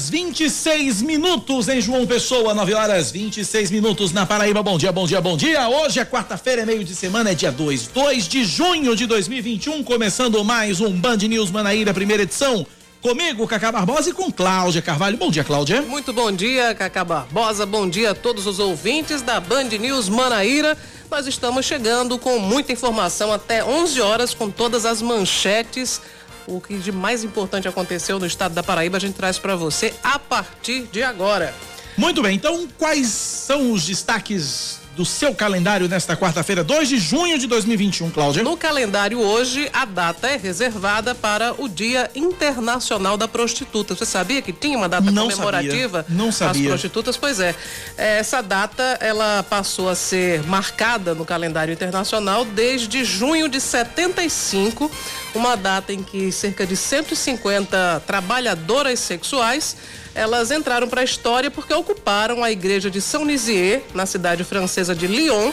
9 horas 26 minutos em João Pessoa, 9 horas 26 minutos na Paraíba. Bom dia, bom dia, bom dia. Hoje é quarta-feira, é meio de semana, é dia 2, 2 de junho de 2021, começando mais um Band News Manaíra, primeira edição. Comigo, Cacá Barbosa e com Cláudia Carvalho. Bom dia, Cláudia. Muito bom dia, Cacá Barbosa. Bom dia a todos os ouvintes da Band News Manaíra. Nós estamos chegando com muita informação até 11 horas com todas as manchetes o que de mais importante aconteceu no estado da Paraíba, a gente traz para você a partir de agora. Muito bem, então quais são os destaques do seu calendário nesta quarta-feira, 2 de junho de 2021, Cláudia? No calendário hoje, a data é reservada para o Dia Internacional da Prostituta. Você sabia que tinha uma data Não comemorativa sabia. Não sabia. às prostitutas? Pois é. Essa data, ela passou a ser marcada no calendário internacional desde junho de 75, uma data em que cerca de 150 trabalhadoras sexuais elas entraram para a história porque ocuparam a igreja de São Nizier, na cidade francesa de Lyon,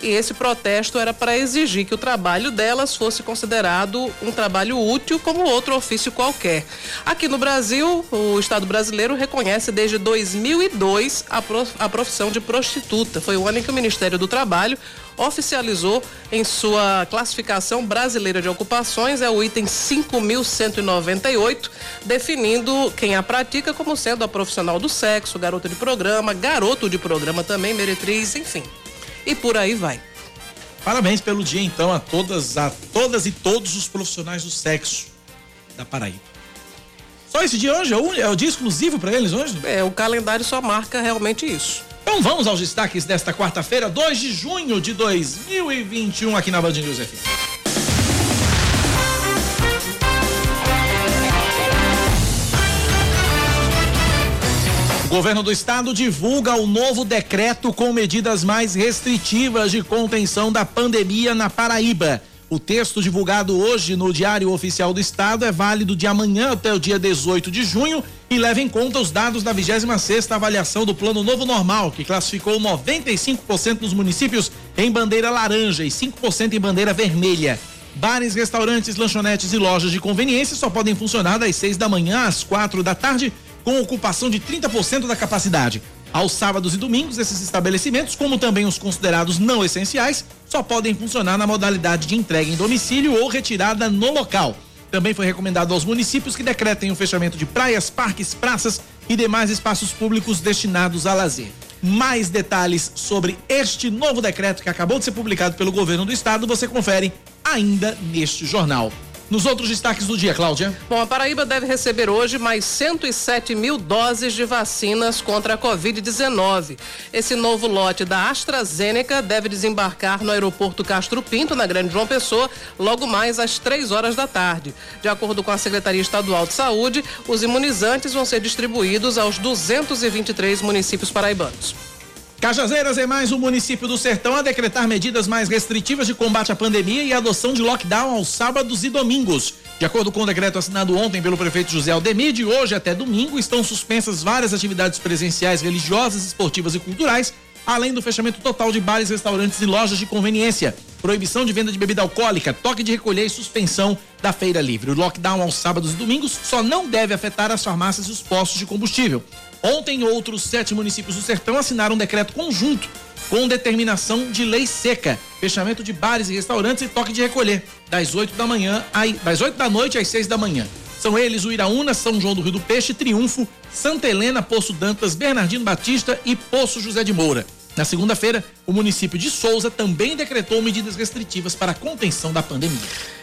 e esse protesto era para exigir que o trabalho delas fosse considerado um trabalho útil como outro ofício qualquer. Aqui no Brasil, o Estado brasileiro reconhece desde 2002 a profissão de prostituta. Foi o ano em que o Ministério do Trabalho oficializou em sua classificação brasileira de ocupações, é o item 5.198, definindo quem a pratica como sendo a profissional do sexo, garota de programa, garoto de programa também, meretriz, enfim e por aí vai. Parabéns pelo dia então a todas, a todas e todos os profissionais do sexo da Paraíba. Só esse dia hoje? É o, é o dia exclusivo para eles hoje? É, o calendário só marca realmente isso. Então vamos aos destaques desta quarta-feira, 2 de junho de 2021, aqui na Band News FM. O governo do estado divulga o novo decreto com medidas mais restritivas de contenção da pandemia na Paraíba. O texto divulgado hoje no Diário Oficial do Estado é válido de amanhã até o dia 18 de junho e leva em conta os dados da 26ª avaliação do Plano Novo Normal, que classificou 95% dos municípios em bandeira laranja e 5% em bandeira vermelha. Bares, restaurantes, lanchonetes e lojas de conveniência só podem funcionar das 6 da manhã às quatro da tarde com ocupação de 30% da capacidade. Aos sábados e domingos, esses estabelecimentos, como também os considerados não essenciais, só podem funcionar na modalidade de entrega em domicílio ou retirada no local. Também foi recomendado aos municípios que decretem o fechamento de praias, parques, praças e demais espaços públicos destinados a lazer. Mais detalhes sobre este novo decreto que acabou de ser publicado pelo governo do estado você confere ainda neste jornal. Nos outros destaques do dia, Cláudia. Bom, a Paraíba deve receber hoje mais 107 mil doses de vacinas contra a Covid-19. Esse novo lote da AstraZeneca deve desembarcar no aeroporto Castro Pinto, na Grande João Pessoa, logo mais às três horas da tarde. De acordo com a Secretaria Estadual de Saúde, os imunizantes vão ser distribuídos aos 223 municípios paraibanos. Cajazeiras é mais um município do Sertão a decretar medidas mais restritivas de combate à pandemia e adoção de lockdown aos sábados e domingos. De acordo com o decreto assinado ontem pelo prefeito José Aldemir, de hoje até domingo estão suspensas várias atividades presenciais, religiosas, esportivas e culturais, além do fechamento total de bares, restaurantes e lojas de conveniência. Proibição de venda de bebida alcoólica, toque de recolher e suspensão da feira livre. O lockdown aos sábados e domingos só não deve afetar as farmácias e os postos de combustível. Ontem, outros sete municípios do Sertão assinaram um decreto conjunto com determinação de lei seca, fechamento de bares e restaurantes e toque de recolher, das 8 da manhã, das 8 da noite às 6 da manhã. São eles o Iraúna, São João do Rio do Peixe, Triunfo, Santa Helena, Poço Dantas, Bernardino Batista e Poço José de Moura. Na segunda-feira, o município de Souza também decretou medidas restritivas para a contenção da pandemia.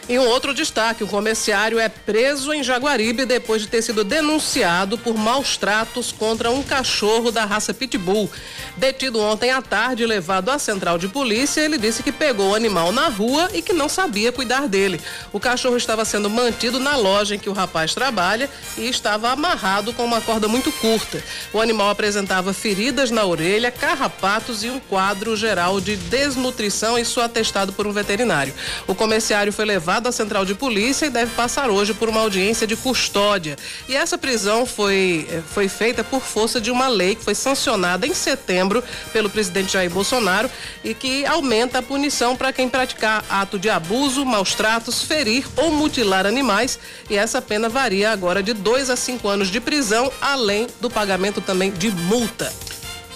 E um outro destaque: o comerciário é preso em Jaguaribe depois de ter sido denunciado por maus tratos contra um cachorro da raça Pitbull. Detido ontem à tarde e levado à central de polícia, ele disse que pegou o animal na rua e que não sabia cuidar dele. O cachorro estava sendo mantido na loja em que o rapaz trabalha e estava amarrado com uma corda muito curta. O animal apresentava feridas na orelha, carrapato e um quadro geral de desnutrição sua atestado por um veterinário. O comerciário foi levado à central de polícia e deve passar hoje por uma audiência de custódia. E essa prisão foi, eh, foi feita por força de uma lei que foi sancionada em setembro pelo presidente Jair Bolsonaro e que aumenta a punição para quem praticar ato de abuso, maus tratos, ferir ou mutilar animais. E essa pena varia agora de dois a cinco anos de prisão, além do pagamento também de multa.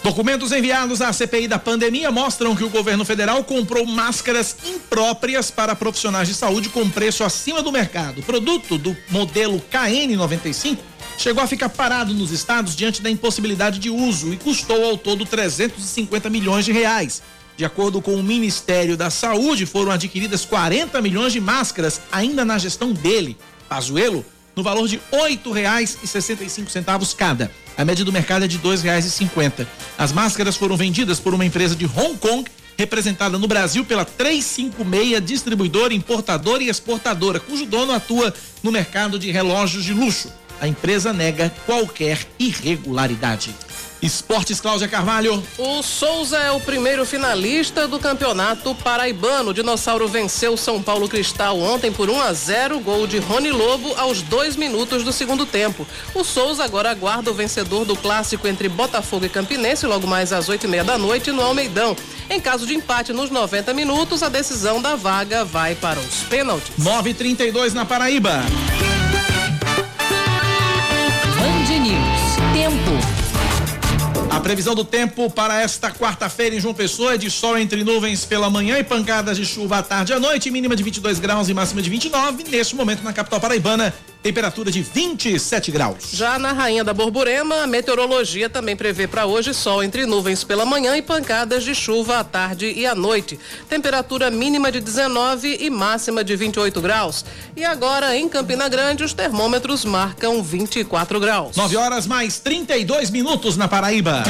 Documentos enviados à CPI da pandemia mostram que o governo federal comprou máscaras impróprias para profissionais de saúde com preço acima do mercado. O produto do modelo KN95 chegou a ficar parado nos estados diante da impossibilidade de uso e custou ao todo 350 milhões de reais. De acordo com o Ministério da Saúde, foram adquiridas 40 milhões de máscaras ainda na gestão dele, Pazuello, no valor de R$ 8,65 cada. A média do mercado é de R$ 2,50. As máscaras foram vendidas por uma empresa de Hong Kong, representada no Brasil pela 356 distribuidora, importadora e exportadora, cujo dono atua no mercado de relógios de luxo. A empresa nega qualquer irregularidade. Esportes Cláudia Carvalho. O Souza é o primeiro finalista do Campeonato Paraibano. O Dinossauro venceu o São Paulo Cristal ontem por 1 a 0, gol de Rony Lobo aos dois minutos do segundo tempo. O Souza agora aguarda o vencedor do clássico entre Botafogo e Campinense logo mais às oito e meia da noite no Almeidão. Em caso de empate nos 90 minutos, a decisão da vaga vai para os pênaltis. 9:32 na Paraíba. News. Tempo. A previsão do tempo para esta quarta-feira em João Pessoa é de sol entre nuvens pela manhã e pancadas de chuva à tarde e à noite, mínima de 22 graus e máxima de 29. Neste momento, na capital paraibana, temperatura de 27 graus. Já na Rainha da Borborema, a meteorologia também prevê para hoje sol entre nuvens pela manhã e pancadas de chuva à tarde e à noite. Temperatura mínima de 19 e máxima de 28 graus. E agora em Campina Grande, os termômetros marcam 24 graus. 9 horas mais 32 minutos na Paraíba.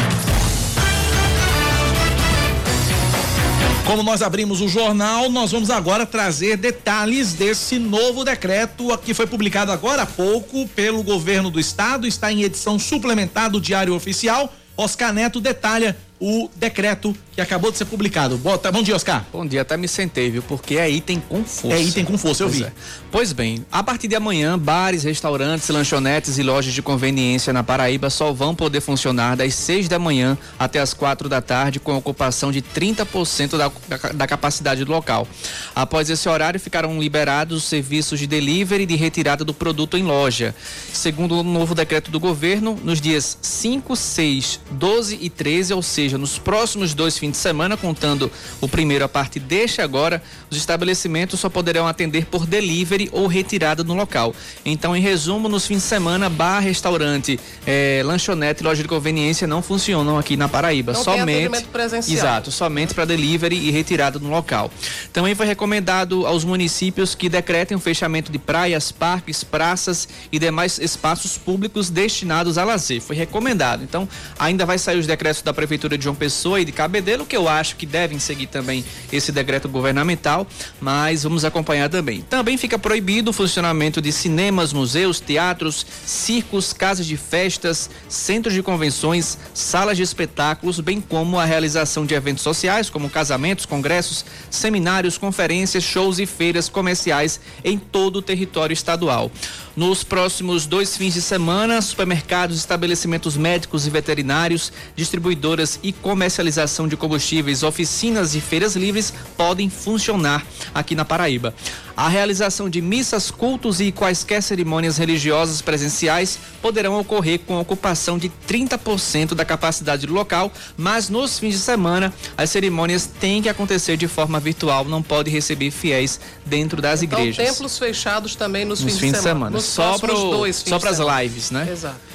Como nós abrimos o jornal, nós vamos agora trazer detalhes desse novo decreto que foi publicado agora há pouco pelo governo do estado, está em edição suplementar do Diário Oficial. Oscar Neto detalha o decreto que acabou de ser publicado. Bota, bom dia, Oscar. Bom dia, até me sentei, viu? Porque é item com força. É item com força, eu pois vi. É. Pois bem, a partir de amanhã, bares, restaurantes, lanchonetes e lojas de conveniência na Paraíba só vão poder funcionar das 6 da manhã até as quatro da tarde, com ocupação de 30% da, da, da capacidade do local. Após esse horário, ficarão liberados os serviços de delivery e de retirada do produto em loja. Segundo o novo decreto do governo, nos dias 5, 6, 12 e 13, ou seja, nos próximos dois fins de semana, contando o primeiro a partir deste agora, os estabelecimentos só poderão atender por delivery ou retirada no local. Então, em resumo, nos fins de semana, bar, restaurante, eh, lanchonete, loja de conveniência não funcionam aqui na Paraíba. Não somente presencial. Exato, somente para delivery e retirada no local. Também foi recomendado aos municípios que decretem o fechamento de praias, parques, praças e demais espaços públicos destinados a lazer. Foi recomendado. Então, ainda vai sair os decretos da prefeitura de João Pessoa e de Cabedelo, que eu acho que devem seguir também esse decreto governamental, mas vamos acompanhar também. Também fica proibido o funcionamento de cinemas, museus, teatros, circos, casas de festas, centros de convenções, salas de espetáculos, bem como a realização de eventos sociais, como casamentos, congressos, seminários, conferências, shows e feiras comerciais em todo o território estadual. Nos próximos dois fins de semana, supermercados, estabelecimentos médicos e veterinários, distribuidoras e comercialização de combustíveis, oficinas e feiras livres podem funcionar aqui na Paraíba. A realização de missas, cultos e quaisquer cerimônias religiosas presenciais poderão ocorrer com ocupação de 30% da capacidade do local, mas nos fins de semana as cerimônias têm que acontecer de forma virtual, não pode receber fiéis dentro das Então, igrejas. templos fechados também nos, Nos fins de semana. Nos Só fins só pras semana. lives, né? Exato.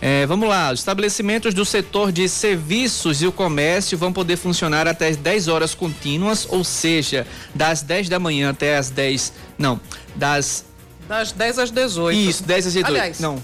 É, vamos lá, os estabelecimentos do setor de serviços e o comércio vão poder funcionar até as 10 horas contínuas, ou seja, das 10 da manhã até as 10. Não, das. Das 10 às 18. Isso, 10 às 18. Aliás, não,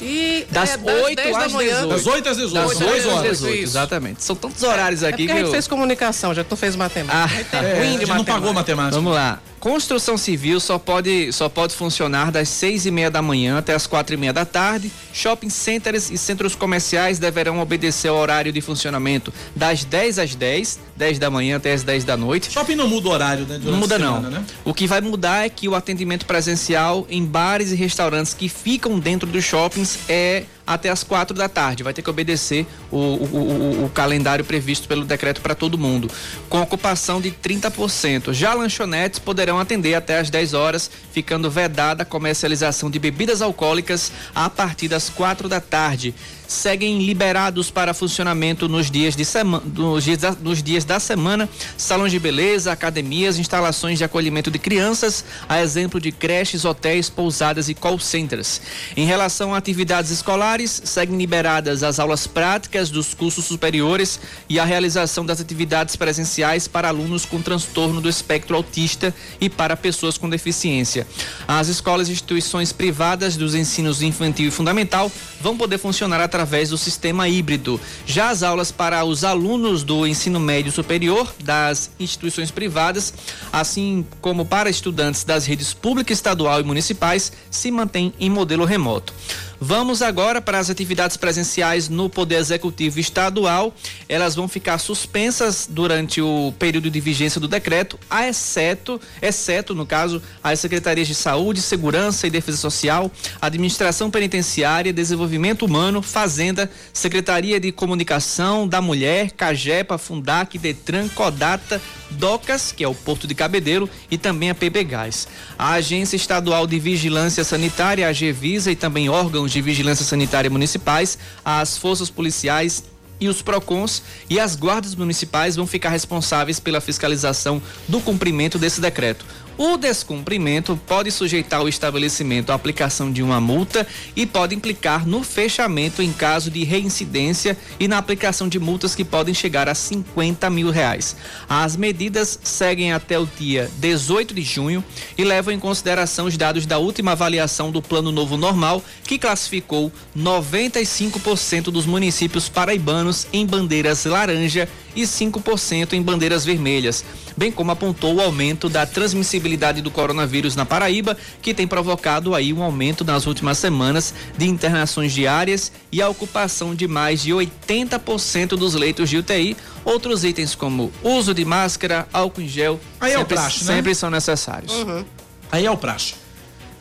E das é, 8 10 da às manhã. 18. Das 8 às 18. das Oito 8 às às 18, 18, isso. exatamente. São tantos horários É aqui porque que a gente eu... fez comunicação, já que tu fez matemática. Ah, A gente é É, ruim a de gente não matemática. pagou matemática. Vamos lá. Construção civil só pode, só pode funcionar das seis e meia da manhã até as quatro e meia da tarde. Shopping centers e centros comerciais deverão obedecer ao horário de funcionamento das 10 às 10, 10 da manhã até as 10 da noite. Shopping não muda o horário, né? Não muda semana, não. Né? O que vai mudar é que o atendimento presencial em bares e restaurantes que ficam dentro dos shoppings é até as quatro da tarde. Vai ter que obedecer o, o, o, o calendário previsto pelo decreto para todo mundo, com ocupação de 30%. Já lanchonetes poderão atender até as 10 horas, ficando vedada a comercialização de bebidas alcoólicas a partir das quatro da tarde seguem liberados para funcionamento nos dias, de semana, nos, dias da, nos dias da semana, salões de beleza, academias, instalações de acolhimento de crianças, a exemplo de creches, hotéis, pousadas e call centers. Em relação a atividades escolares, seguem liberadas as aulas práticas dos cursos superiores e a realização das atividades presenciais para alunos com transtorno do espectro autista e para pessoas com deficiência. As escolas e instituições privadas dos ensinos infantil e fundamental vão poder funcionar através através do sistema híbrido. Já as aulas para os alunos do ensino médio superior das instituições privadas, assim como para estudantes das redes pública, estadual e municipais, se mantêm em modelo remoto. Vamos agora para as atividades presenciais no Poder Executivo Estadual. Elas vão ficar suspensas durante o período de vigência do decreto, exceto, exceto no caso, as secretarias de Saúde, Segurança e Defesa Social, Administração Penitenciária, Desenvolvimento Humano, Fazenda, Secretaria de Comunicação da Mulher, Cagepa, Fundac, Detran, Codata, Docas, que é o Porto de Cabedeiro, e também a PB Gás. A Agência Estadual de Vigilância Sanitária, a Gevisa, e também órgãos de vigilância sanitária municipais, as forças policiais e os PROCONs e as guardas municipais vão ficar responsáveis pela fiscalização do cumprimento desse decreto. O descumprimento pode sujeitar o estabelecimento à aplicação de uma multa e pode implicar no fechamento em caso de reincidência e na aplicação de multas que podem chegar a 50 mil reais. As medidas seguem até o dia 18 de junho e levam em consideração os dados da última avaliação do Plano Novo Normal, que classificou 95% dos municípios paraibanos em bandeiras laranja e 5% em bandeiras vermelhas, bem como apontou o aumento da transmissibilidade do coronavírus na Paraíba, que tem provocado aí um aumento nas últimas semanas de internações diárias e a ocupação de mais de 80% dos leitos de UTI. Outros itens como uso de máscara, álcool em gel, aí sempre, é o praxe, né? sempre são necessários. Uhum. Aí é o praxe.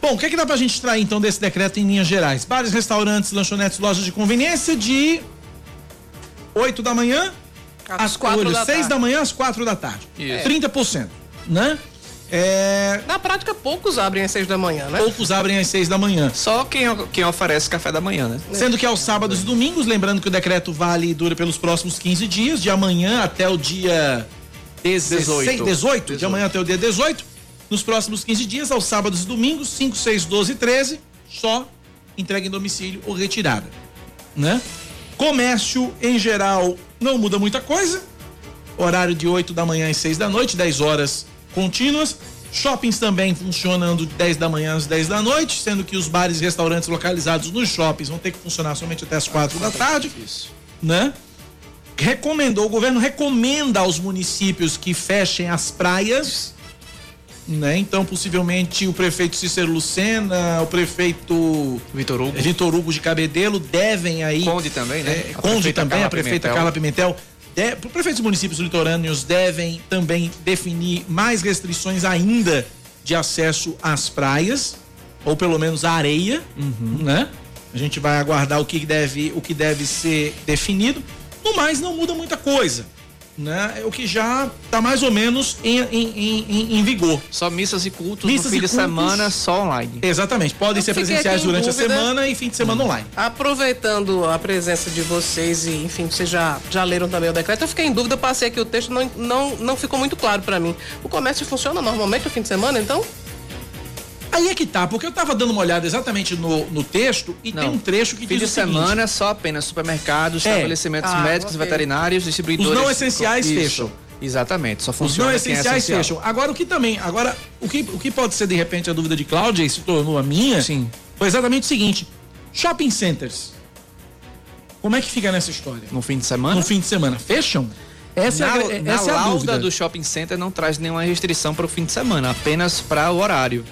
Bom, o que, é que dá pra gente extrair então desse decreto em linhas gerais? Bares, restaurantes, lanchonetes, lojas de conveniência de 8 da manhã às quatro olho, da seis tarde. da manhã às quatro da tarde. Isso. 30%, né? É... Na prática, poucos abrem às seis da manhã, né? Poucos abrem às seis da manhã. Só quem, quem oferece café da manhã, né? Sendo que aos sábados e domingos, lembrando que o decreto vale e dura pelos próximos 15 dias, de amanhã até o dia 16, 18. 18, 18. de amanhã até o dia 18. Nos próximos 15 dias, aos sábados e domingos, 5, 6, 12 e 13, só entrega em domicílio ou retirada, né? Comércio, em geral, não muda muita coisa. Horário de 8 da manhã às 6 da noite, 10 horas contínuas. Shoppings também funcionando de 10 da manhã às 10 da noite, sendo que os bares e restaurantes localizados nos shoppings vão ter que funcionar somente até as 4 da tarde. Isso. Né? Recomendou, o governo recomenda aos municípios que fechem as praias né? Então, possivelmente, o prefeito Cícero Lucena, o prefeito Vitor Hugo. Vitor Hugo de Cabedelo devem aí. Conde também, né? É, Conde também, Carla a prefeita Pimentel. Carla Pimentel. De, prefeitos municípios litorâneos devem também definir mais restrições ainda de acesso às praias, ou pelo menos à areia, uhum. né? A gente vai aguardar o que deve, o que deve ser definido. No mais, não muda muita coisa né? É o que já está mais ou menos em, em, em, em, vigor. Só missas e cultos missas no fim de cultos, semana, só online. Exatamente. Podem Eu ser presenciais durante dúvida, a semana e fim de semana online. Aproveitando a presença de vocês e, enfim, vocês já, já leram também o decreto, eu fiquei em dúvida, passei aqui o texto, não, não, não ficou muito claro para mim. O comércio funciona normalmente no fim de semana, então? Aí é que tá, porque eu tava dando uma olhada exatamente no, no texto e não. tem um trecho que Fim diz de semana só apenas supermercados, é. estabelecimentos ah, médicos, okay. veterinários, distribuidores. Os não essenciais Isso. fecham. Exatamente, só funciona. Os não é essenciais é fecham. Agora o que também, agora o que, o que pode ser de repente a dúvida de Cláudia e se tornou a minha, Sim. foi exatamente o seguinte: shopping centers. Como é que fica nessa história? No fim de semana? No fim de semana, fecham? Essa na, é, a, na essa é a lauda dúvida. do shopping center não traz nenhuma restrição para o fim de semana, apenas para o horário.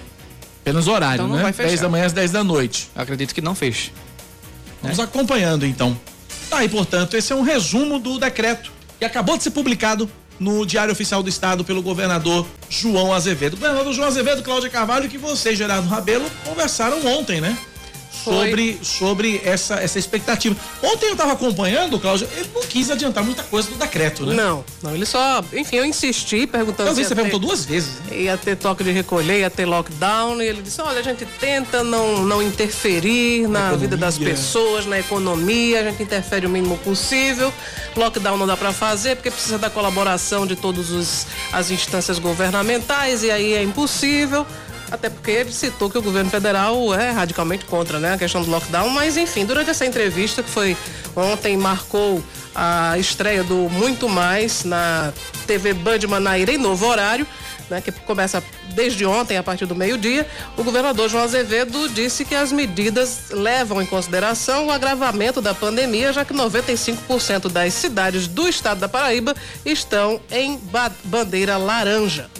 Apenas horário, Então não né? vai fechar. 10 da manhã às 10 da noite. Eu acredito que não feche. Vamos acompanhando então. Tá aí, portanto, esse é um resumo do decreto que acabou de ser publicado no Diário Oficial do Estado pelo governador João Azevedo. Governador João Azevedo, Cláudia Carvalho, que você, Gerardo Rabelo, conversaram ontem, né? Sobre, sobre essa, essa expectativa. Ontem eu estava acompanhando, Cláudia, ele não quis adiantar muita coisa do decreto, né? Não, não, ele só. Enfim, eu insisti perguntando Eu vi, você ter- perguntou duas vezes. né? ia ter toque de recolher, ia ter lockdown, e ele disse: olha, a gente tenta não, não interferir na economia. vida das pessoas, na economia, a gente interfere o mínimo possível. Lockdown não dá para fazer porque precisa da colaboração de todas as instâncias governamentais, e aí é impossível. Até porque ele citou que o governo federal é radicalmente contra né, a questão do lockdown, mas enfim, durante essa entrevista que foi ontem, marcou a estreia do Muito Mais na TV Band Manaíra em novo horário, né, que começa desde ontem, a partir do meio-dia, o governador João Azevedo disse que as medidas levam em consideração o agravamento da pandemia, já que 95% das cidades do estado da Paraíba estão em ba- bandeira laranja.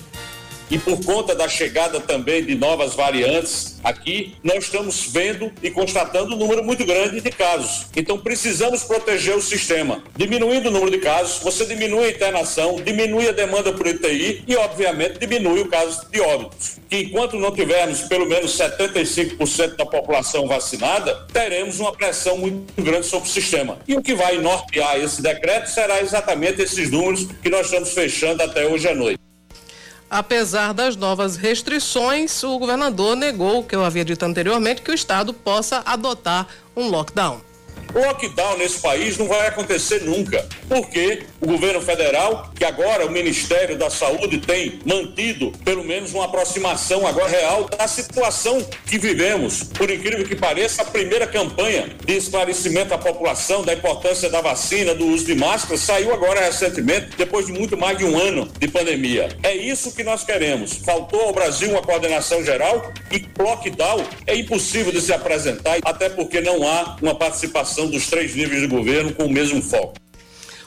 E por conta da chegada também de novas variantes aqui, nós estamos vendo e constatando um número muito grande de casos. Então precisamos proteger o sistema. Diminuindo o número de casos, você diminui a internação, diminui a demanda por UTI e, obviamente, diminui o caso de óbitos. Que enquanto não tivermos pelo menos 75% da população vacinada, teremos uma pressão muito grande sobre o sistema. E o que vai nortear esse decreto será exatamente esses números que nós estamos fechando até hoje à noite. Apesar das novas restrições, o governador negou, que eu havia dito anteriormente, que o estado possa adotar um lockdown. Lockdown nesse país não vai acontecer nunca, porque o governo federal, que agora o Ministério da Saúde tem mantido pelo menos uma aproximação agora real da situação que vivemos. Por incrível que pareça, a primeira campanha de esclarecimento à população da importância da vacina, do uso de máscara, saiu agora recentemente, depois de muito mais de um ano de pandemia. É isso que nós queremos. Faltou ao Brasil uma coordenação geral e lockdown é impossível de se apresentar, até porque não há uma participação dos três níveis de governo com o mesmo foco.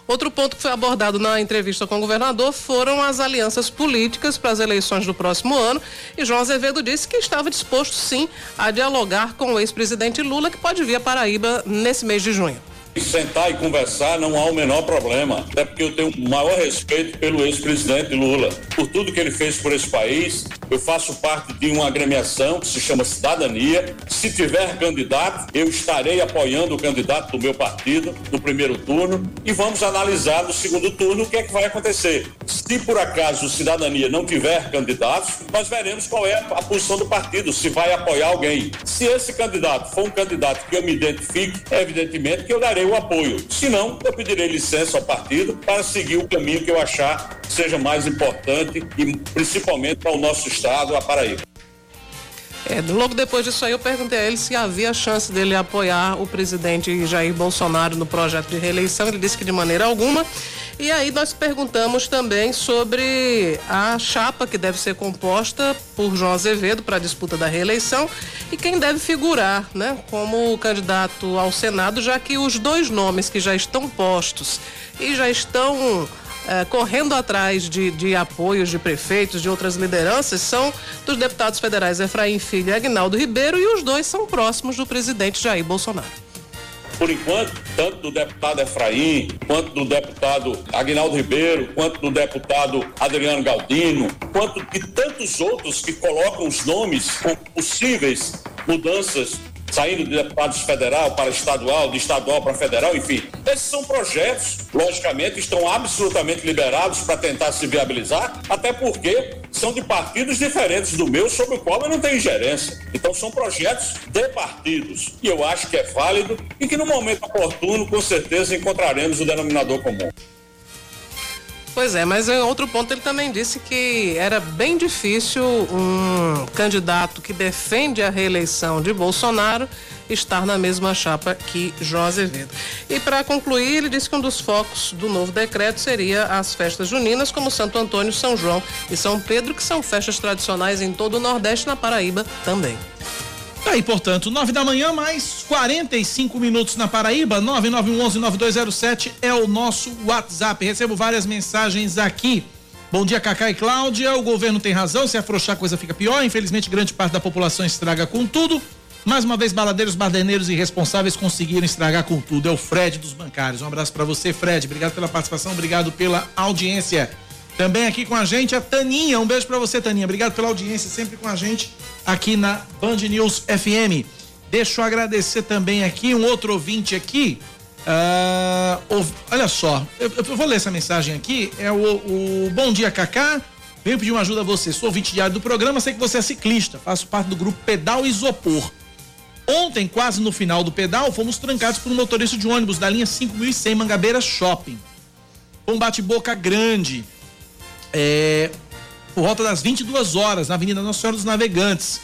Outro ponto que foi abordado na entrevista com o governador foram as alianças políticas para as eleições do próximo ano. E João Azevedo disse que estava disposto, sim, a dialogar com o ex-presidente Lula, que pode vir à Paraíba nesse mês de junho. Sentar e conversar não há o menor problema, até porque eu tenho o maior respeito pelo ex-presidente Lula, por tudo que ele fez por esse país. Eu faço parte de uma agremiação que se chama Cidadania. Se tiver candidato, eu estarei apoiando o candidato do meu partido no primeiro turno e vamos analisar no segundo turno o que é que vai acontecer. Se por acaso Cidadania não tiver candidatos, nós veremos qual é a posição do partido, se vai apoiar alguém. Se esse candidato for um candidato que eu me identifique, é evidentemente que eu darei o apoio. Se não, eu pedirei licença ao partido para seguir o caminho que eu achar seja mais importante e principalmente para o nosso estado, a Paraíba. É, logo depois disso aí eu perguntei a ele se havia chance dele apoiar o presidente Jair Bolsonaro no projeto de reeleição. Ele disse que de maneira alguma. E aí nós perguntamos também sobre a chapa que deve ser composta por João Azevedo para a disputa da reeleição e quem deve figurar, né, como candidato ao Senado, já que os dois nomes que já estão postos e já estão eh, correndo atrás de, de apoios de prefeitos, de outras lideranças, são dos deputados federais Efraim Filho e Agnaldo Ribeiro, e os dois são próximos do presidente Jair Bolsonaro. Por enquanto, tanto do deputado Efraim, quanto do deputado Agnaldo Ribeiro, quanto do deputado Adriano Galdino, quanto de tantos outros que colocam os nomes com possíveis mudanças saindo de deputados federal para estadual, de estadual para federal, enfim. Esses são projetos, logicamente, estão absolutamente liberados para tentar se viabilizar, até porque são de partidos diferentes do meu, sobre o qual eu não tenho ingerência. Então são projetos de partidos. E eu acho que é válido e que no momento oportuno, com certeza, encontraremos o denominador comum. Pois é, mas em outro ponto ele também disse que era bem difícil um candidato que defende a reeleição de Bolsonaro estar na mesma chapa que João Azevedo. E para concluir, ele disse que um dos focos do novo decreto seria as festas juninas, como Santo Antônio, São João e São Pedro, que são festas tradicionais em todo o Nordeste na Paraíba também. Tá aí, portanto, 9 da manhã, mais 45 minutos na Paraíba, 9911-9207 é o nosso WhatsApp. Recebo várias mensagens aqui. Bom dia, Cacá e Cláudia. O governo tem razão, se afrouxar a coisa fica pior. Infelizmente, grande parte da população estraga com tudo. Mais uma vez, baladeiros, baderneiros e responsáveis conseguiram estragar com tudo. É o Fred dos bancários. Um abraço para você, Fred. Obrigado pela participação, obrigado pela audiência. Também aqui com a gente a Taninha. Um beijo para você, Taninha. Obrigado pela audiência, sempre com a gente aqui na Band News FM. Deixa eu agradecer também aqui um outro ouvinte aqui. Uh, olha só, eu, eu, vou ler essa mensagem aqui. É o, o Bom Dia Cacá. Venho pedir uma ajuda a você. Sou ouvinte diário do programa, sei que você é ciclista. Faço parte do grupo Pedal Isopor. Ontem, quase no final do pedal, fomos trancados por um motorista de ônibus da linha 5100 Mangabeira Shopping. Foi um bate-boca grande. É, por volta das 22 horas, na Avenida Nossa Senhora dos Navegantes.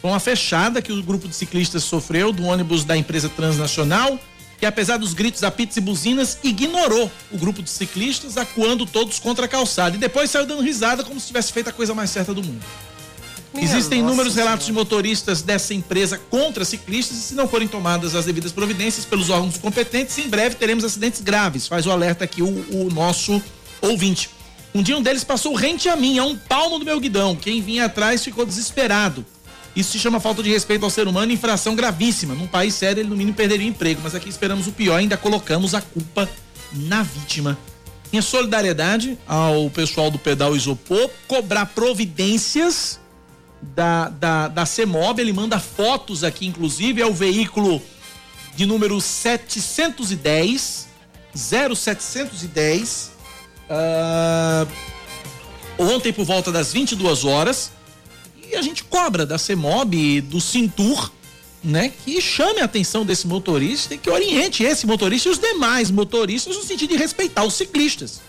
Foi uma fechada que o grupo de ciclistas sofreu do ônibus da empresa transnacional, que apesar dos gritos, apitos e buzinas, ignorou o grupo de ciclistas, acuando todos contra a calçada. E depois saiu dando risada como se tivesse feito a coisa mais certa do mundo. Minha Existem inúmeros relatos de motoristas dessa empresa contra ciclistas e se não forem tomadas as devidas providências pelos órgãos competentes, em breve teremos acidentes graves. Faz o alerta aqui o, o nosso ouvinte. Um dia um deles passou rente a mim, a um palmo do meu guidão. Quem vinha atrás ficou desesperado. Isso se chama falta de respeito ao ser humano, infração gravíssima. Num país sério, ele no mínimo perderia o emprego. Mas aqui esperamos o pior, ainda colocamos a culpa na vítima. Minha solidariedade ao pessoal do pedal isopor, cobrar providências da, da, da CEMOB. Ele manda fotos aqui, inclusive, é o veículo de número 710, 0710 Uh, ontem por volta das 22 horas e a gente cobra da CEMOB, do Cintur, né, que chame a atenção desse motorista e que oriente esse motorista e os demais motoristas no sentido de respeitar os ciclistas.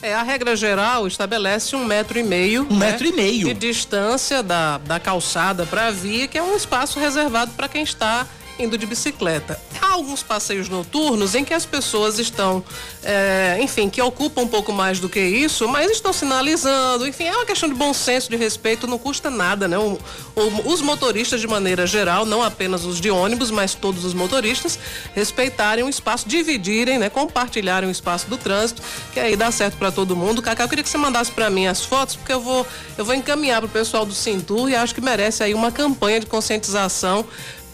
É, a regra geral estabelece um metro e meio. Um né, metro e meio. De distância da, da calçada para a via, que é um espaço reservado para quem está indo de bicicleta. Há alguns passeios noturnos em que as pessoas estão, é, enfim, que ocupam um pouco mais do que isso, mas estão sinalizando, enfim, é uma questão de bom senso, de respeito, não custa nada, né? O, o, os motoristas, de maneira geral, não apenas os de ônibus, mas todos os motoristas, respeitarem o espaço, dividirem, né? Compartilharem o espaço do trânsito, que aí dá certo para todo mundo. Cacá, eu queria que você mandasse para mim as fotos, porque eu vou, eu vou encaminhar para o pessoal do Cintur e acho que merece aí uma campanha de conscientização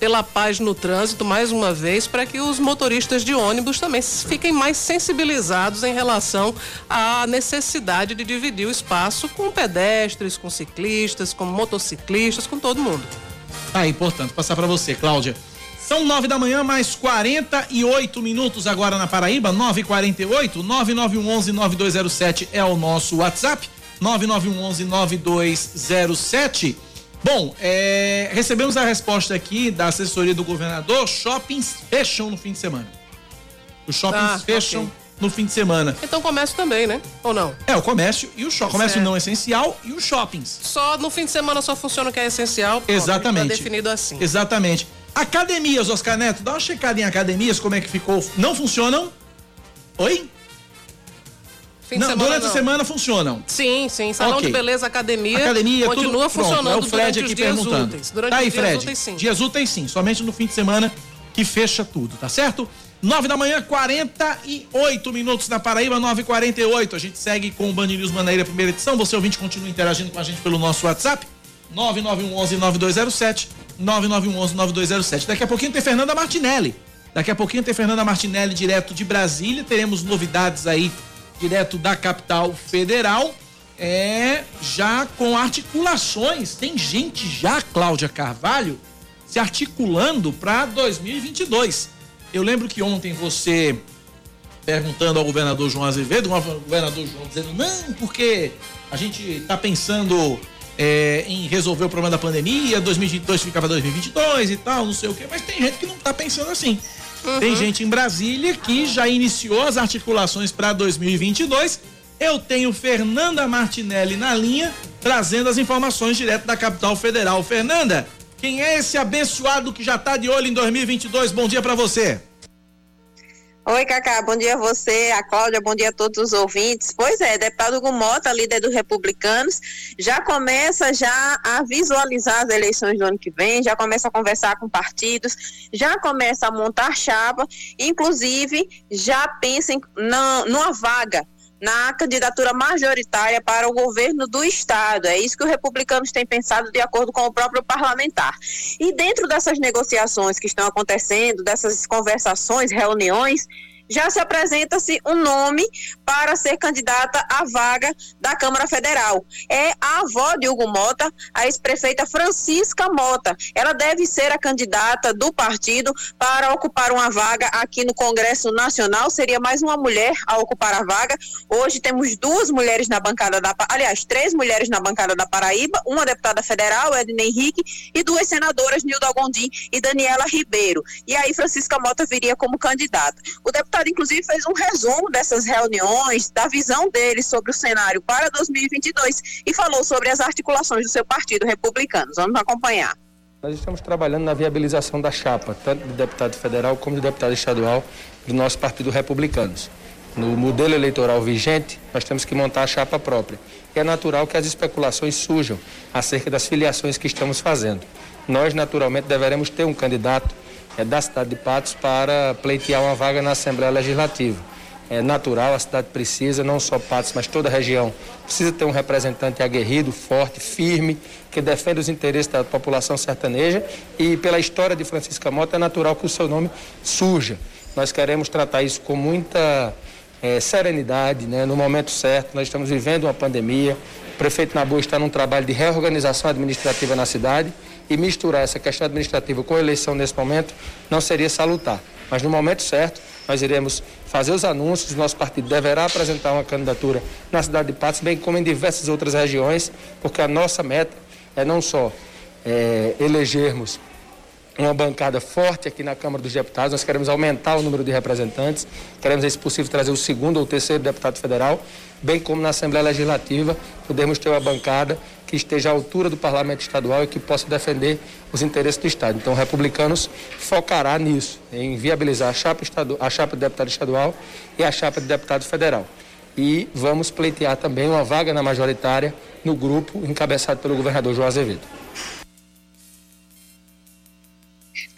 pela paz no trânsito mais uma vez para que os motoristas de ônibus também fiquem mais sensibilizados em relação à necessidade de dividir o espaço com pedestres, com ciclistas, com motociclistas, com todo mundo. Ah, importante passar para você, Cláudia. São nove da manhã, mais 48 minutos agora na Paraíba, 9h48, 9911-9207 é o nosso WhatsApp, 9911-9207. Bom, é, recebemos a resposta aqui da assessoria do governador: shoppings fecham no fim de semana. Os shoppings ah, fecham okay. no fim de semana. Então comércio também, né? Ou não? É, o comércio e o shopping. Comércio não essencial e os shoppings. Só no fim de semana só funciona o que é essencial. Pronto, Exatamente. Tá definido assim. Exatamente. Academias, Oscar Neto, dá uma checada em academias, como é que ficou. Não funcionam? Oi? Fim não, semana, durante não. a semana funcionam. Sim, sim. Salão okay. de beleza, academia, academia continua tudo, funcionando pronto, é o Fred aqui perguntando. Úteis. Durante tá aí, os Fred. úteis, sim. Dias úteis, sim. Somente no fim de semana que fecha tudo, tá certo? 9 da manhã, 48 minutos na Paraíba, 9h48. A gente segue com o Band News Manaíra, primeira edição. Você ouvinte continua interagindo com a gente pelo nosso WhatsApp. 9911-9207. 9911-9207. Daqui a pouquinho tem Fernanda Martinelli. Daqui a pouquinho tem Fernanda Martinelli direto de Brasília. Teremos novidades aí direto da capital federal, é já com articulações. Tem gente já, Cláudia Carvalho, se articulando para 2022. Eu lembro que ontem você perguntando ao governador João Azevedo, o governador João dizendo não, porque a gente está pensando é, em resolver o problema da pandemia, 2022 fica para 2022 e tal, não sei o quê, mas tem gente que não está pensando assim. Uhum. Tem gente em Brasília que já iniciou as articulações para 2022. Eu tenho Fernanda Martinelli na linha, trazendo as informações direto da capital federal. Fernanda, quem é esse abençoado que já está de olho em 2022? Bom dia para você. Oi, Cacá, bom dia a você, a Cláudia, bom dia a todos os ouvintes. Pois é, deputado Hugo Mota, líder dos republicanos, já começa já a visualizar as eleições do ano que vem, já começa a conversar com partidos, já começa a montar chapa, inclusive já pensa em, na, numa vaga na candidatura majoritária para o governo do estado. É isso que os republicanos têm pensado de acordo com o próprio parlamentar. E dentro dessas negociações que estão acontecendo, dessas conversações, reuniões, já se apresenta-se um nome para ser candidata à vaga da Câmara Federal. É a avó de Hugo Mota, a ex-prefeita Francisca Mota. Ela deve ser a candidata do partido para ocupar uma vaga aqui no Congresso Nacional. Seria mais uma mulher a ocupar a vaga. Hoje temos duas mulheres na bancada da, aliás, três mulheres na bancada da Paraíba, uma deputada federal, Edna Henrique, e duas senadoras, Nilda Gondim e Daniela Ribeiro. E aí Francisca Mota viria como candidata. O deputado deputado, inclusive, fez um resumo dessas reuniões, da visão dele sobre o cenário para 2022 e falou sobre as articulações do seu partido republicano. Vamos acompanhar. Nós estamos trabalhando na viabilização da chapa, tanto de deputado federal como de deputado estadual do nosso Partido Republicanos. No modelo eleitoral vigente, nós temos que montar a chapa própria. E é natural que as especulações surjam acerca das filiações que estamos fazendo. Nós, naturalmente, deveremos ter um candidato da cidade de Patos para pleitear uma vaga na Assembleia Legislativa. É natural, a cidade precisa, não só Patos, mas toda a região, precisa ter um representante aguerrido, forte, firme, que defenda os interesses da população sertaneja e pela história de Francisca Mota é natural que o seu nome surja. Nós queremos tratar isso com muita é, serenidade, né? no momento certo. Nós estamos vivendo uma pandemia. O prefeito Nabu está num trabalho de reorganização administrativa na cidade e misturar essa questão administrativa com a eleição nesse momento não seria salutar. Mas no momento certo, nós iremos fazer os anúncios, nosso partido deverá apresentar uma candidatura na cidade de Patos, bem como em diversas outras regiões, porque a nossa meta é não só é, elegermos uma bancada forte aqui na Câmara dos Deputados. Nós queremos aumentar o número de representantes, queremos, se possível, trazer o segundo ou terceiro deputado federal, bem como na Assembleia Legislativa, podemos ter uma bancada que esteja à altura do Parlamento Estadual e que possa defender os interesses do Estado. Então, republicanos focará nisso, em viabilizar a chapa, estadu a chapa de deputado estadual e a chapa de deputado federal. E vamos pleitear também uma vaga na majoritária no grupo encabeçado pelo governador João Azevedo.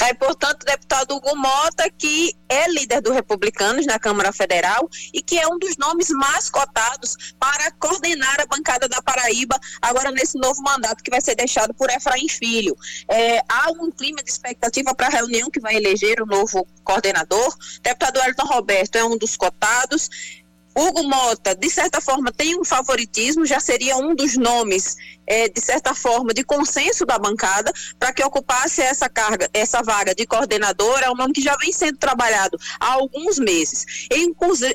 E, portanto, o deputado Hugo Mota, que é líder do Republicanos na Câmara Federal e que é um dos nomes mais cotados para coordenar a bancada da Paraíba agora nesse novo mandato que vai ser deixado por Efraim Filho. É, há um clima de expectativa para a reunião que vai eleger o novo coordenador. Deputado Elton Roberto é um dos cotados. Hugo Mota, de certa forma, tem um favoritismo, já seria um dos nomes é, de certa forma, de consenso da bancada para que ocupasse essa carga, essa vaga de coordenador, é um nome que já vem sendo trabalhado há alguns meses.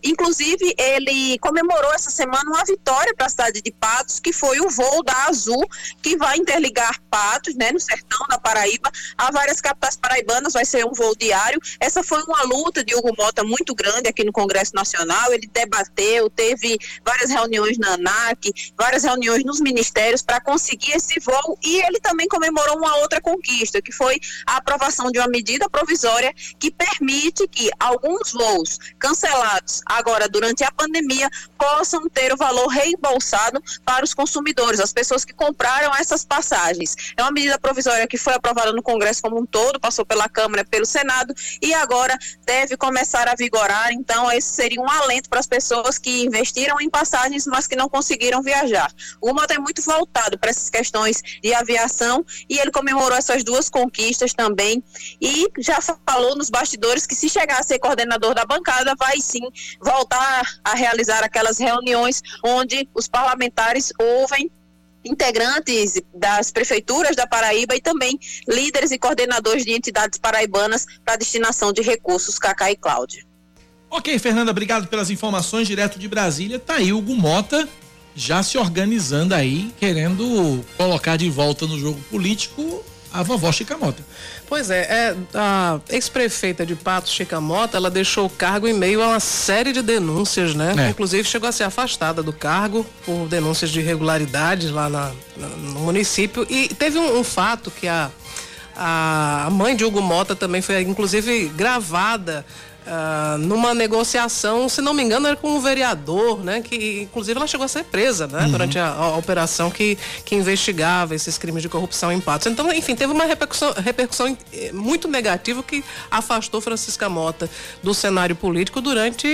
Inclusive, ele comemorou essa semana uma vitória para a cidade de Patos, que foi o voo da Azul, que vai interligar Patos, né, no sertão da Paraíba, a várias capitais paraibanas, vai ser um voo diário. Essa foi uma luta de Hugo Mota muito grande aqui no Congresso Nacional, ele debateu, teve várias reuniões na ANAC, várias reuniões nos ministérios para conseguir esse voo e ele também comemorou uma outra conquista, que foi a aprovação de uma medida provisória que permite que alguns voos cancelados agora durante a pandemia possam ter o valor reembolsado para os consumidores, as pessoas que compraram essas passagens. É uma medida provisória que foi aprovada no Congresso como um todo, passou pela Câmara, pelo Senado e agora deve começar a vigorar. Então, esse seria um alento para as pessoas que investiram em passagens, mas que não conseguiram viajar. O Mota é muito voltado para essas questões de aviação e ele comemorou essas duas conquistas também e já falou nos bastidores que se chegar a ser coordenador da bancada vai sim voltar a realizar aquelas reuniões onde os parlamentares ouvem integrantes das prefeituras da Paraíba e também líderes e coordenadores de entidades paraibanas para destinação de recursos, Cacá e Cláudia. Ok, Fernanda, obrigado pelas informações direto de Brasília. Tá aí o Mota já se organizando aí, querendo colocar de volta no jogo político a vovó Chicamota. Pois é, é a ex-prefeita de Patos, Chicamota, ela deixou o cargo em meio a uma série de denúncias, né? É. Inclusive chegou a ser afastada do cargo por denúncias de irregularidades lá na, na, no município. E teve um, um fato que a, a mãe de Hugo Mota também foi, inclusive, gravada Uh, numa negociação, se não me engano, era com um vereador, né? Que inclusive ela chegou a ser presa, né? Uhum. Durante a, a, operação que, que investigava esses crimes de corrupção em Patos. Então, enfim, teve uma repercussão, repercussão eh, muito negativa que afastou Francisca Mota do cenário político durante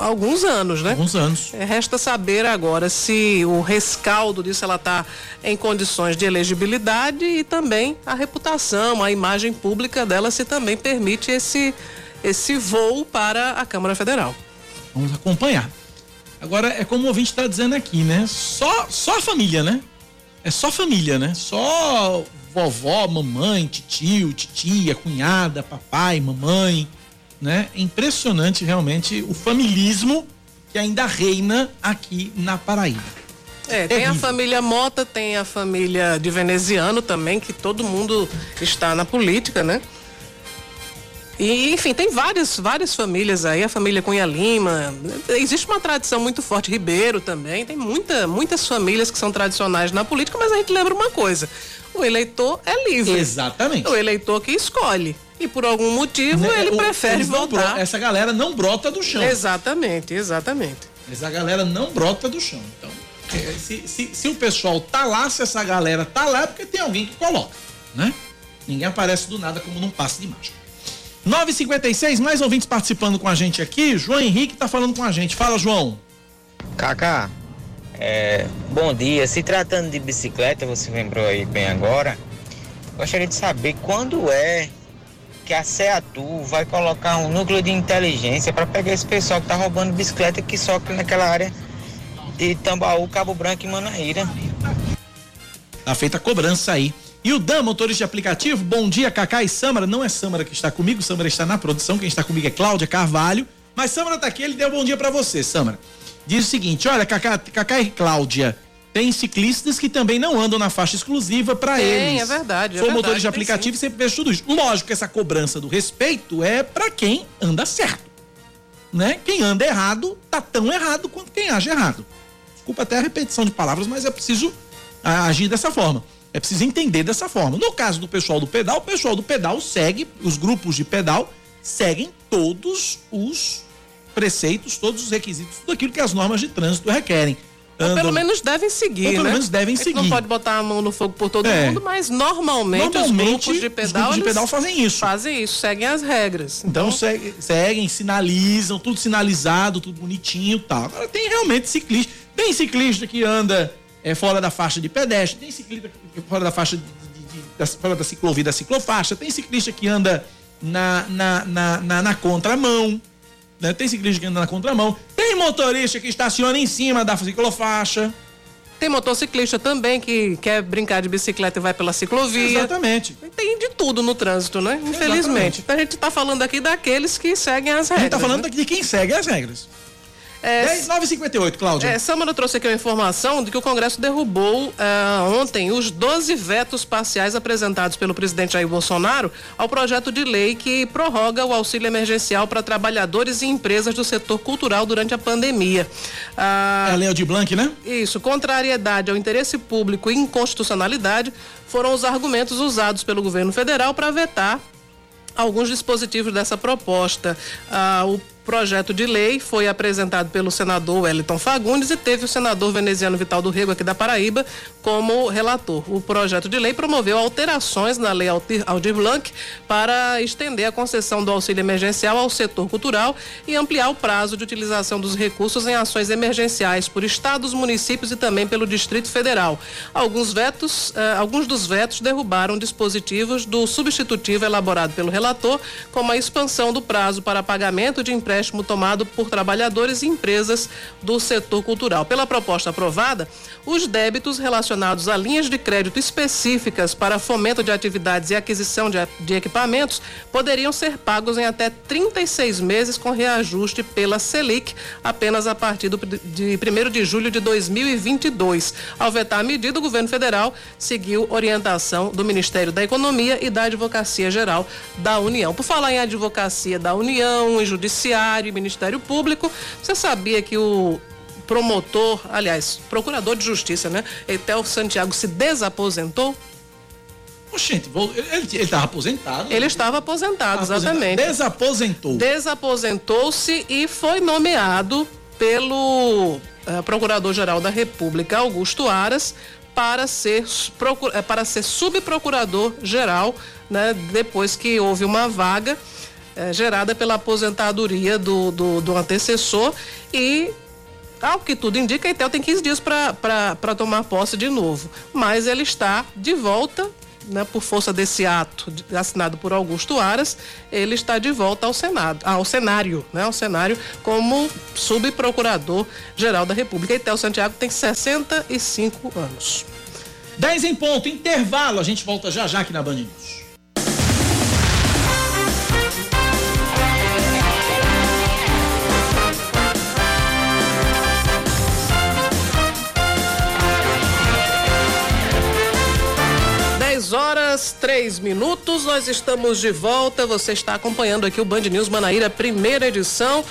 alguns anos, né? Alguns anos. É, resta saber agora se o rescaldo disso ela está em condições de elegibilidade e também a reputação, a imagem pública dela se também permite esse esse voo para a Câmara Federal. Vamos acompanhar. Agora, é como o ouvinte está dizendo aqui, né? Só, só a família, né? É só família, né? Só vovó, mamãe, tio, titia, cunhada, papai, mamãe, né? É impressionante realmente o familismo que ainda reina aqui na Paraíba. É, tem a família Mota, tem a família de veneziano também, que todo mundo está na política, né? E, enfim, tem várias, várias famílias aí, a família Cunha Lima. Existe uma tradição muito forte, Ribeiro também. Tem muita, muitas famílias que são tradicionais na política, mas a gente lembra uma coisa: o eleitor é livre. Exatamente. O eleitor que escolhe. E por algum motivo né, ele o, prefere voltar. essa galera não brota do chão. Exatamente, exatamente. Essa galera não brota do chão. Então, é, se, se, se o pessoal tá lá, se essa galera tá lá, é porque tem alguém que coloca, né? Ninguém aparece do nada como num passe de mágica. 956, mais ouvintes participando com a gente aqui. João Henrique está falando com a gente. Fala, João. Cacá, é, bom dia. Se tratando de bicicleta, você lembrou aí bem agora. Gostaria de saber quando é que a Ceatu vai colocar um núcleo de inteligência para pegar esse pessoal que está roubando bicicleta que sofre naquela área de Tambaú, Cabo Branco e Manaíra. Tá feita a cobrança aí. E o Dan, motorista de aplicativo, bom dia, Cacá e Samara. Não é Samara que está comigo, Samara está na produção, quem está comigo é Cláudia Carvalho. Mas Samara está aqui, ele deu um bom dia para você, Samara. Diz o seguinte: olha, Cacá, Cacá e Cláudia, tem ciclistas que também não andam na faixa exclusiva para eles. É verdade. É Sou verdade, motorista de aplicativo e sempre vejo tudo isso. Lógico que essa cobrança do respeito é para quem anda certo. Né? Quem anda errado tá tão errado quanto quem age errado. Desculpa até a repetição de palavras, mas é preciso agir dessa forma. É preciso entender dessa forma. No caso do pessoal do pedal, o pessoal do pedal segue, os grupos de pedal seguem todos os preceitos, todos os requisitos, tudo aquilo que as normas de trânsito requerem. Andam, pelo menos devem seguir, ou pelo né? menos devem seguir. Não pode botar a mão no fogo por todo é. mundo, mas normalmente, normalmente, os grupos de pedal, grupos de pedal fazem isso. Fazem isso, seguem as regras. Então, então segue, seguem, sinalizam, tudo sinalizado, tudo bonitinho e tal. Agora tem realmente ciclista. Tem ciclista que anda é, fora da faixa de pedestre, tem ciclista fora da faixa de, de, de, da, fora da ciclovia da ciclofaixa, tem ciclista que anda na, na, na, na, na contramão, né? Tem ciclista que anda na contramão, tem motorista que estaciona em cima da ciclofaixa. Tem motociclista também que quer brincar de bicicleta e vai pela ciclovia. Exatamente. Tem de tudo no trânsito, né? Infelizmente. Exatamente. Então a gente está falando aqui daqueles que seguem as regras. A gente está falando né? de quem segue as regras. É, 10,958, Cláudia. É, Samara trouxe aqui uma informação de que o Congresso derrubou uh, ontem os 12 vetos parciais apresentados pelo presidente Jair Bolsonaro ao projeto de lei que prorroga o auxílio emergencial para trabalhadores e empresas do setor cultural durante a pandemia. Uh, é a Lei de Blanc, né? Isso, contrariedade ao interesse público e inconstitucionalidade foram os argumentos usados pelo governo federal para vetar alguns dispositivos dessa proposta. Uh, o projeto de lei foi apresentado pelo senador Wellington Fagundes e teve o senador veneziano Vital do Rego aqui da Paraíba como relator. O projeto de lei promoveu alterações na lei Aldir Blanc para estender a concessão do auxílio emergencial ao setor cultural e ampliar o prazo de utilização dos recursos em ações emergenciais por estados, municípios e também pelo Distrito Federal. Alguns vetos, eh, alguns dos vetos derrubaram dispositivos do substitutivo elaborado pelo relator, como a expansão do prazo para pagamento de empréstimo tomado por trabalhadores e empresas do setor cultural. Pela proposta aprovada, os débitos relacionados a linhas de crédito específicas para fomento de atividades e aquisição de, de equipamentos poderiam ser pagos em até 36 meses com reajuste pela Selic apenas a partir do, de 1 de julho de 2022. Ao vetar a medida, o governo federal seguiu orientação do Ministério da Economia e da Advocacia Geral da União. Por falar em advocacia da União, em Judiciário e Ministério Público. Você sabia que o promotor, aliás, procurador de justiça, né? Etel Santiago se desaposentou? Oxente, ele estava aposentado. Ele estava aposentado, exatamente. Desaposentou. Desaposentou-se e foi nomeado pelo uh, Procurador-Geral da República, Augusto Aras, para ser, eh, para ser subprocurador-geral, né, depois que houve uma vaga uh, gerada pela aposentadoria do, do, do antecessor e ao que tudo indica, a Intel tem 15 dias para tomar posse de novo. Mas ele está de volta, né, por força desse ato assinado por Augusto Aras, ele está de volta ao Senado, ao cenário, né, ao cenário como subprocurador-geral da República. Intel Santiago tem 65 anos. 10 em ponto, intervalo. A gente volta já já aqui na Band News. 10 horas, 3 minutos, nós estamos de volta. Você está acompanhando aqui o Band News Manaíra, primeira edição.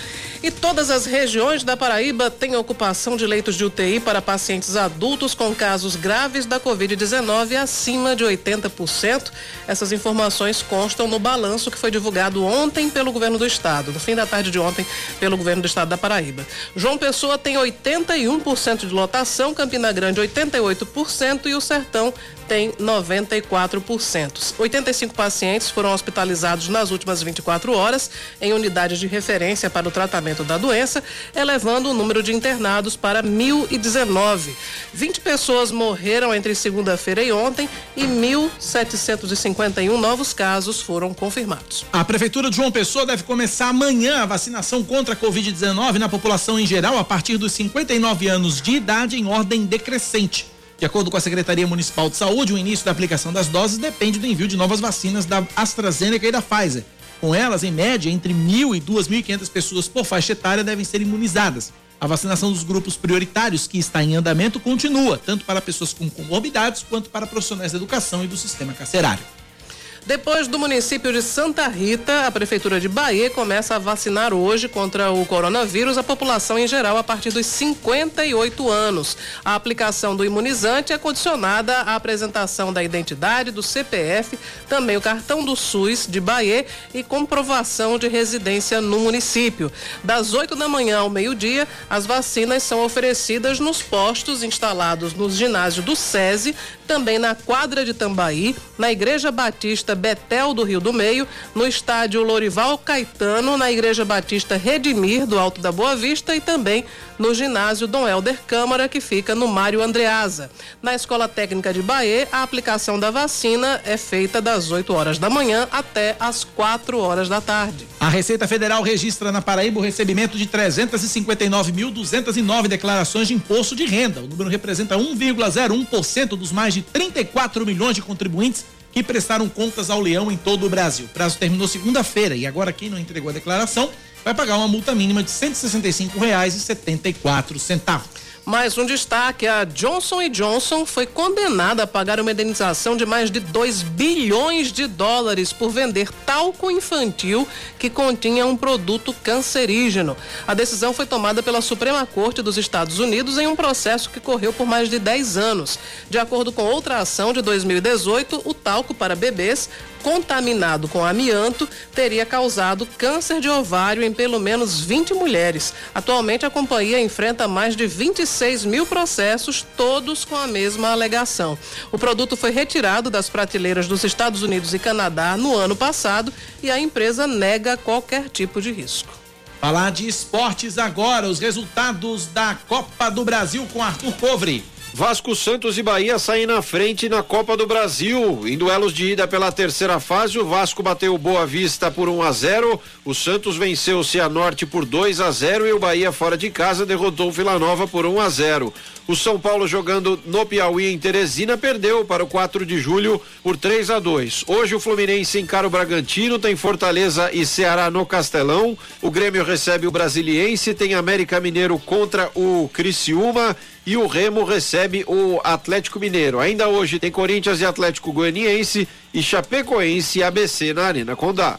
E todas as regiões da Paraíba têm ocupação de leitos de UTI para pacientes adultos com casos graves da Covid-19 acima de 80%. Essas informações constam no balanço que foi divulgado ontem pelo governo do estado, no fim da tarde de ontem, pelo governo do estado da Paraíba. João Pessoa tem 81% de lotação, Campina Grande 88% e o Sertão tem 94%. 85 pacientes foram hospitalizados nas últimas 24 horas em unidades de referência para o tratamento da doença, elevando o número de internados para 1.019. 20 pessoas morreram entre segunda-feira e ontem e 1.751 novos casos foram confirmados. A Prefeitura de João Pessoa deve começar amanhã a vacinação contra a Covid-19 na população em geral a partir dos 59 anos de idade em ordem decrescente. De acordo com a Secretaria Municipal de Saúde, o início da aplicação das doses depende do envio de novas vacinas da AstraZeneca e da Pfizer. Com elas, em média, entre mil e duas mil e quinhentas pessoas por faixa etária devem ser imunizadas. A vacinação dos grupos prioritários que está em andamento continua, tanto para pessoas com comorbidades quanto para profissionais da educação e do sistema carcerário. Depois do município de Santa Rita, a Prefeitura de Bahia começa a vacinar hoje contra o coronavírus a população em geral a partir dos 58 anos. A aplicação do imunizante é condicionada à apresentação da identidade, do CPF, também o cartão do SUS de Bahia e comprovação de residência no município. Das 8 da manhã ao meio-dia, as vacinas são oferecidas nos postos instalados no ginásio do SESI, também na quadra de Tambaí, na Igreja Batista Betel do Rio do Meio, no estádio Lorival Caetano, na Igreja Batista Redimir do Alto da Boa Vista e também no ginásio Dom Helder Câmara, que fica no Mário Andreasa. Na Escola Técnica de Bahia, a aplicação da vacina é feita das 8 horas da manhã até as 4 horas da tarde. A Receita Federal registra na Paraíba o recebimento de 359.209 declarações de imposto de renda. O número representa 1,01% dos mais de 34 milhões de contribuintes que prestaram contas ao leão em todo o Brasil. O prazo terminou segunda-feira e agora quem não entregou a declaração vai pagar uma multa mínima de R$ 165,74. Mais um destaque: a Johnson Johnson foi condenada a pagar uma indenização de mais de 2 bilhões de dólares por vender talco infantil que continha um produto cancerígeno. A decisão foi tomada pela Suprema Corte dos Estados Unidos em um processo que correu por mais de 10 anos. De acordo com outra ação de 2018, o talco para bebês contaminado com amianto teria causado câncer de ovário em pelo menos 20 mulheres. Atualmente, a companhia enfrenta mais de 26 mil processos, todos com a mesma alegação. O produto foi retirado das prateleiras dos Estados Unidos e Canadá no ano passado e a empresa nega qualquer tipo de risco. Falar de esportes agora, os resultados da Copa do Brasil com Arthur Covre. Vasco, Santos e Bahia saem na frente na Copa do Brasil. Em duelos de ida pela terceira fase, o Vasco bateu Boa Vista por 1 a 0, o Santos venceu o Cianorte por 2 a 0 e o Bahia fora de casa derrotou o Vila Nova por 1 a 0. O São Paulo jogando no Piauí em Teresina perdeu para o 4 de julho por 3 a 2. Hoje o Fluminense encara o Bragantino, tem Fortaleza e Ceará no Castelão. O Grêmio recebe o Brasiliense, tem América Mineiro contra o Criciúma e o Remo recebe o Atlético Mineiro. Ainda hoje tem Corinthians e Atlético Goianiense e Chapecoense e ABC na Arena Condá.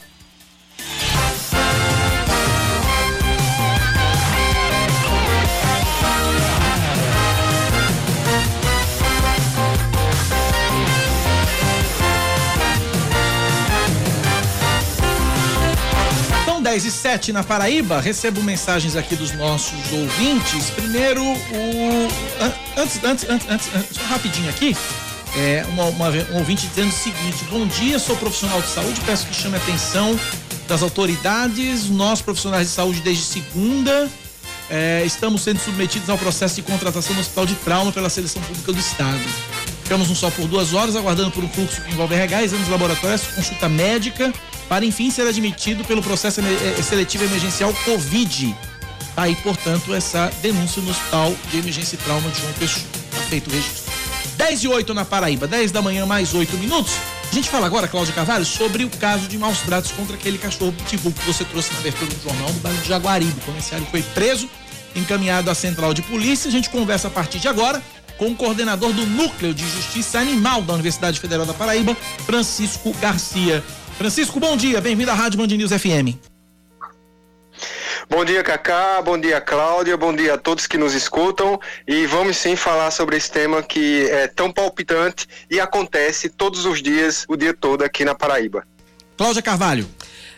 10 e 7 na Paraíba. Recebo mensagens aqui dos nossos ouvintes. Primeiro, o. Antes, antes, antes, antes, antes rapidinho aqui. É, uma, uma, um ouvinte dizendo o seguinte: Bom dia, sou profissional de saúde, peço que chame a atenção das autoridades. Nós, profissionais de saúde, desde segunda, é, estamos sendo submetidos ao processo de contratação no Hospital de Trauma pela Seleção Pública do Estado. Ficamos um só por duas horas, aguardando por um fluxo que envolve RH, exames laboratórios, consulta médica, para enfim ser admitido pelo processo eh, seletivo emergencial Covid. Tá aí, portanto, essa denúncia no Hospital de Emergência e Trauma de João Pessoa. Tá feito o registro. 10 e 8 na Paraíba, 10 da manhã, mais 8 minutos. A gente fala agora, Cláudia Carvalho, sobre o caso de maus tratos contra aquele cachorro pitbull que você trouxe na abertura do jornal do bairro de Jaguaribe. O comerciário foi preso, encaminhado à central de polícia. A gente conversa a partir de agora com o coordenador do Núcleo de Justiça Animal da Universidade Federal da Paraíba, Francisco Garcia. Francisco, bom dia, bem-vindo à Rádio Band News FM. Bom dia, Cacá. Bom dia, Cláudia. Bom dia a todos que nos escutam. E vamos sim falar sobre esse tema que é tão palpitante e acontece todos os dias, o dia todo aqui na Paraíba. Cláudia Carvalho.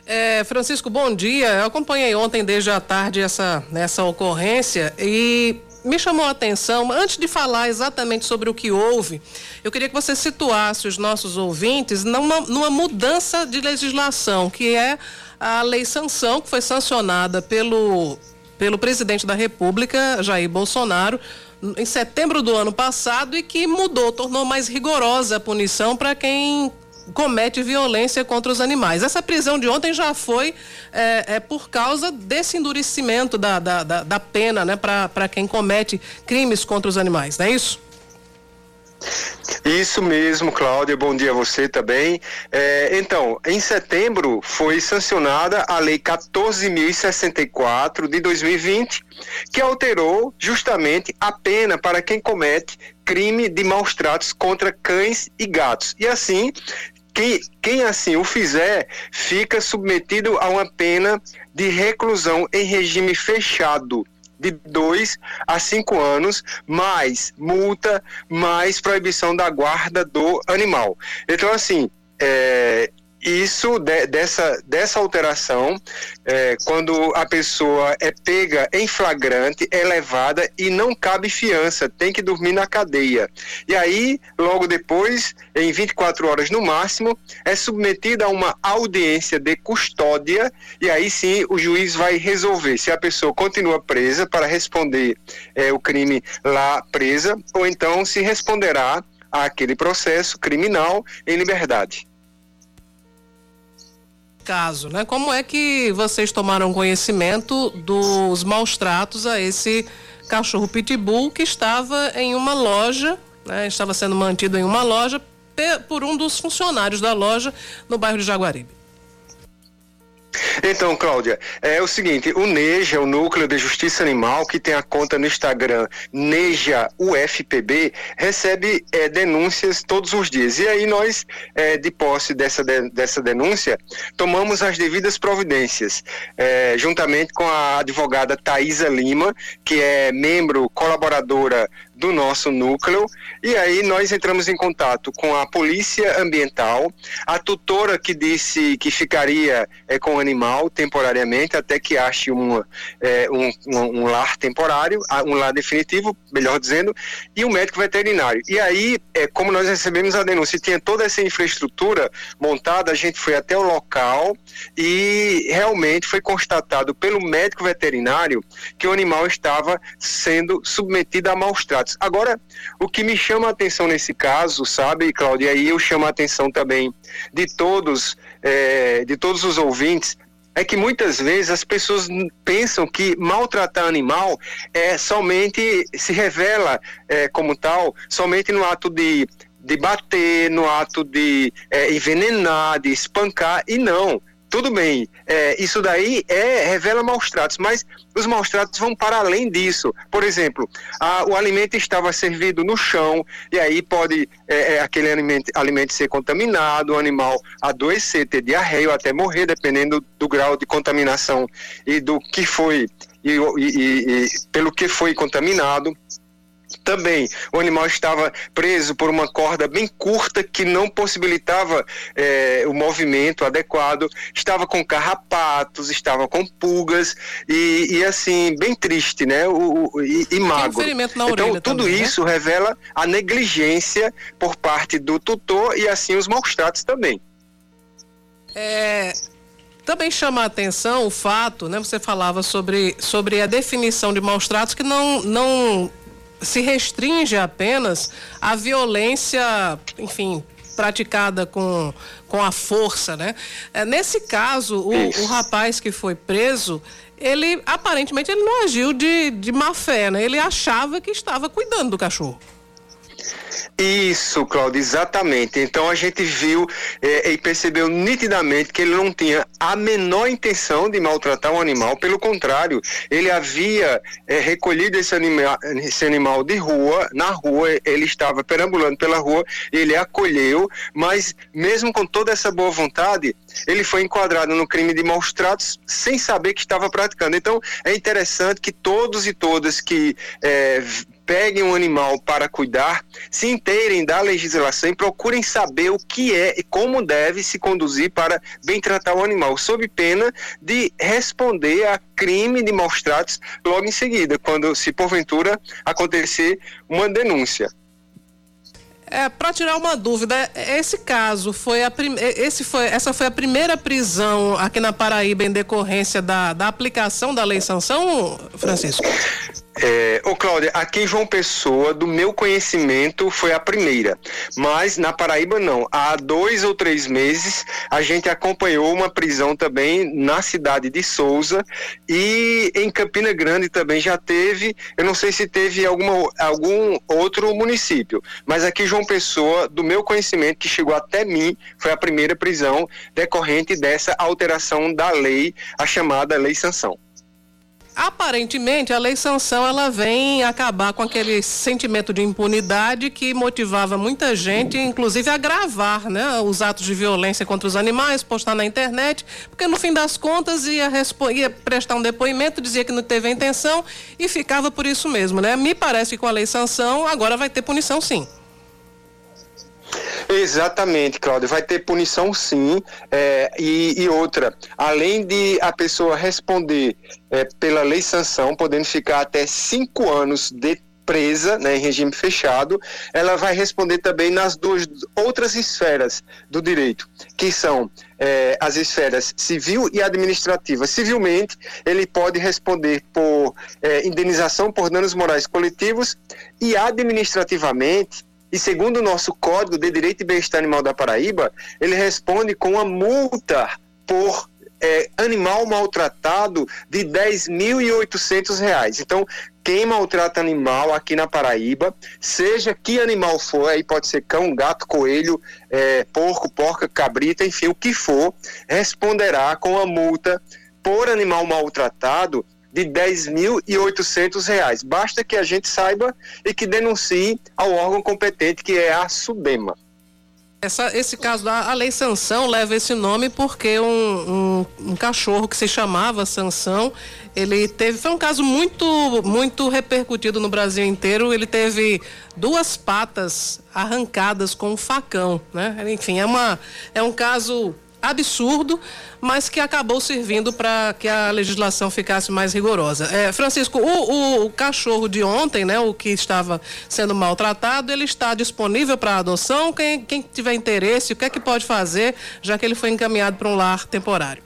É, Francisco, bom dia. Eu acompanhei ontem desde a tarde essa, essa ocorrência e me chamou a atenção, antes de falar exatamente sobre o que houve, eu queria que você situasse os nossos ouvintes numa, numa mudança de legislação, que é a lei sanção, que foi sancionada pelo, pelo presidente da República, Jair Bolsonaro, em setembro do ano passado e que mudou, tornou mais rigorosa a punição para quem comete violência contra os animais. Essa prisão de ontem já foi é, é por causa desse endurecimento da, da, da, da pena né, para quem comete crimes contra os animais, não é isso? Isso mesmo, Cláudia. Bom dia a você também. É, então, em setembro foi sancionada a Lei 14.064 de 2020, que alterou justamente a pena para quem comete crime de maus tratos contra cães e gatos. E assim, quem, quem assim o fizer fica submetido a uma pena de reclusão em regime fechado de dois a cinco anos, mais multa, mais proibição da guarda do animal. Então, assim, é, isso de, dessa, dessa alteração, é, quando a pessoa é pega em flagrante, é levada e não cabe fiança, tem que dormir na cadeia. E aí, logo depois, em 24 horas no máximo, é submetida a uma audiência de custódia, e aí sim o juiz vai resolver se a pessoa continua presa para responder é, o crime lá presa, ou então se responderá àquele processo criminal em liberdade caso, né? Como é que vocês tomaram conhecimento dos maus tratos a esse cachorro pitbull que estava em uma loja, né? Estava sendo mantido em uma loja por um dos funcionários da loja no bairro de Jaguaribe. Então, Cláudia, é o seguinte, o NEJA, o Núcleo de Justiça Animal, que tem a conta no Instagram NEJA UFPB, recebe é, denúncias todos os dias. E aí nós, é, de posse dessa, de, dessa denúncia, tomamos as devidas providências, é, juntamente com a advogada Thaisa Lima, que é membro colaboradora do nosso núcleo. E aí nós entramos em contato com a Polícia Ambiental, a tutora que disse que ficaria é, com o animal temporariamente até que ache uma, é, um, um, um, lar temporário, um lar definitivo, melhor dizendo, e o médico veterinário. E aí, é, como nós recebemos a denúncia tinha toda essa infraestrutura montada, a gente foi até o local e realmente foi constatado pelo médico veterinário que o animal estava sendo submetido a maus tratos Agora, o que me chama a atenção nesse caso, sabe, Cláudia, e aí eu chamo a atenção também de todos, é, de todos os ouvintes, é que muitas vezes as pessoas pensam que maltratar animal é somente se revela é, como tal somente no ato de, de bater, no ato de é, envenenar, de espancar e não tudo bem, é, isso daí é, revela maus tratos, mas os maus tratos vão para além disso. Por exemplo, a, o alimento estava servido no chão, e aí pode é, é, aquele alimento, alimento ser contaminado, o animal adoecer, ter diarreia ou até morrer, dependendo do grau de contaminação e do que foi, e, e, e pelo que foi contaminado. Também. O animal estava preso por uma corda bem curta que não possibilitava é, o movimento adequado. Estava com carrapatos, estava com pulgas e, e assim, bem triste, né? O, o e, e magro. então, tudo também, né? isso né? revela a negligência por parte do tutor e assim os maus tratos também. É, também chama a atenção o fato, né? Você falava sobre, sobre a definição de maus tratos que não, não se restringe apenas à violência, enfim, praticada com, com a força, né? É, nesse caso, o, o rapaz que foi preso, ele aparentemente ele não agiu de, de má fé, né? Ele achava que estava cuidando do cachorro. Isso, Cláudio, exatamente. Então a gente viu é, e percebeu nitidamente que ele não tinha a menor intenção de maltratar um animal, pelo contrário, ele havia é, recolhido esse, anima, esse animal de rua, na rua, ele estava perambulando pela rua, ele acolheu, mas mesmo com toda essa boa vontade, ele foi enquadrado no crime de maus tratos sem saber que estava praticando. Então é interessante que todos e todas que é, peguem um animal para cuidar, se inteirem da legislação e procurem saber o que é e como deve se conduzir para bem tratar o animal, sob pena de responder a crime de maus tratos logo em seguida, quando se porventura acontecer uma denúncia. É, para tirar uma dúvida, esse caso foi a prim... esse foi essa foi a primeira prisão aqui na Paraíba em decorrência da, da aplicação da lei sanção, Francisco? É, ô Cláudia, aqui em João Pessoa, do meu conhecimento, foi a primeira. Mas na Paraíba não. Há dois ou três meses a gente acompanhou uma prisão também na cidade de Souza e em Campina Grande também já teve. Eu não sei se teve alguma, algum outro município, mas aqui João Pessoa, do meu conhecimento, que chegou até mim, foi a primeira prisão decorrente dessa alteração da lei, a chamada Lei Sanção. Aparentemente, a lei sanção ela vem acabar com aquele sentimento de impunidade que motivava muita gente, inclusive a gravar, né, os atos de violência contra os animais, postar na internet, porque no fim das contas ia, ia prestar um depoimento, dizia que não teve a intenção e ficava por isso mesmo, né? Me parece que com a lei sanção agora vai ter punição sim. Exatamente, Cláudio. Vai ter punição sim. É, e, e, outra, além de a pessoa responder é, pela lei sanção, podendo ficar até cinco anos de presa, né, em regime fechado, ela vai responder também nas duas outras esferas do direito, que são é, as esferas civil e administrativa. Civilmente, ele pode responder por é, indenização por danos morais coletivos e administrativamente e segundo o nosso Código de Direito e Bem-Estar Animal da Paraíba, ele responde com uma multa por é, animal maltratado de R$ 10.800. Então, quem maltrata animal aqui na Paraíba, seja que animal for, aí pode ser cão, gato, coelho, é, porco, porca, cabrita, enfim, o que for, responderá com a multa por animal maltratado de R$ 10.800. Basta que a gente saiba e que denuncie ao órgão competente, que é a SUDEMA. Essa, esse caso da lei Sanção leva esse nome porque um, um, um, cachorro que se chamava Sansão, ele teve foi um caso muito muito repercutido no Brasil inteiro. Ele teve duas patas arrancadas com um facão, né? Enfim, é uma é um caso absurdo, mas que acabou servindo para que a legislação ficasse mais rigorosa. É, Francisco, o, o, o, cachorro de ontem, né, o que estava sendo maltratado, ele está disponível para adoção? Quem, quem tiver interesse, o que é que pode fazer, já que ele foi encaminhado para um lar temporário?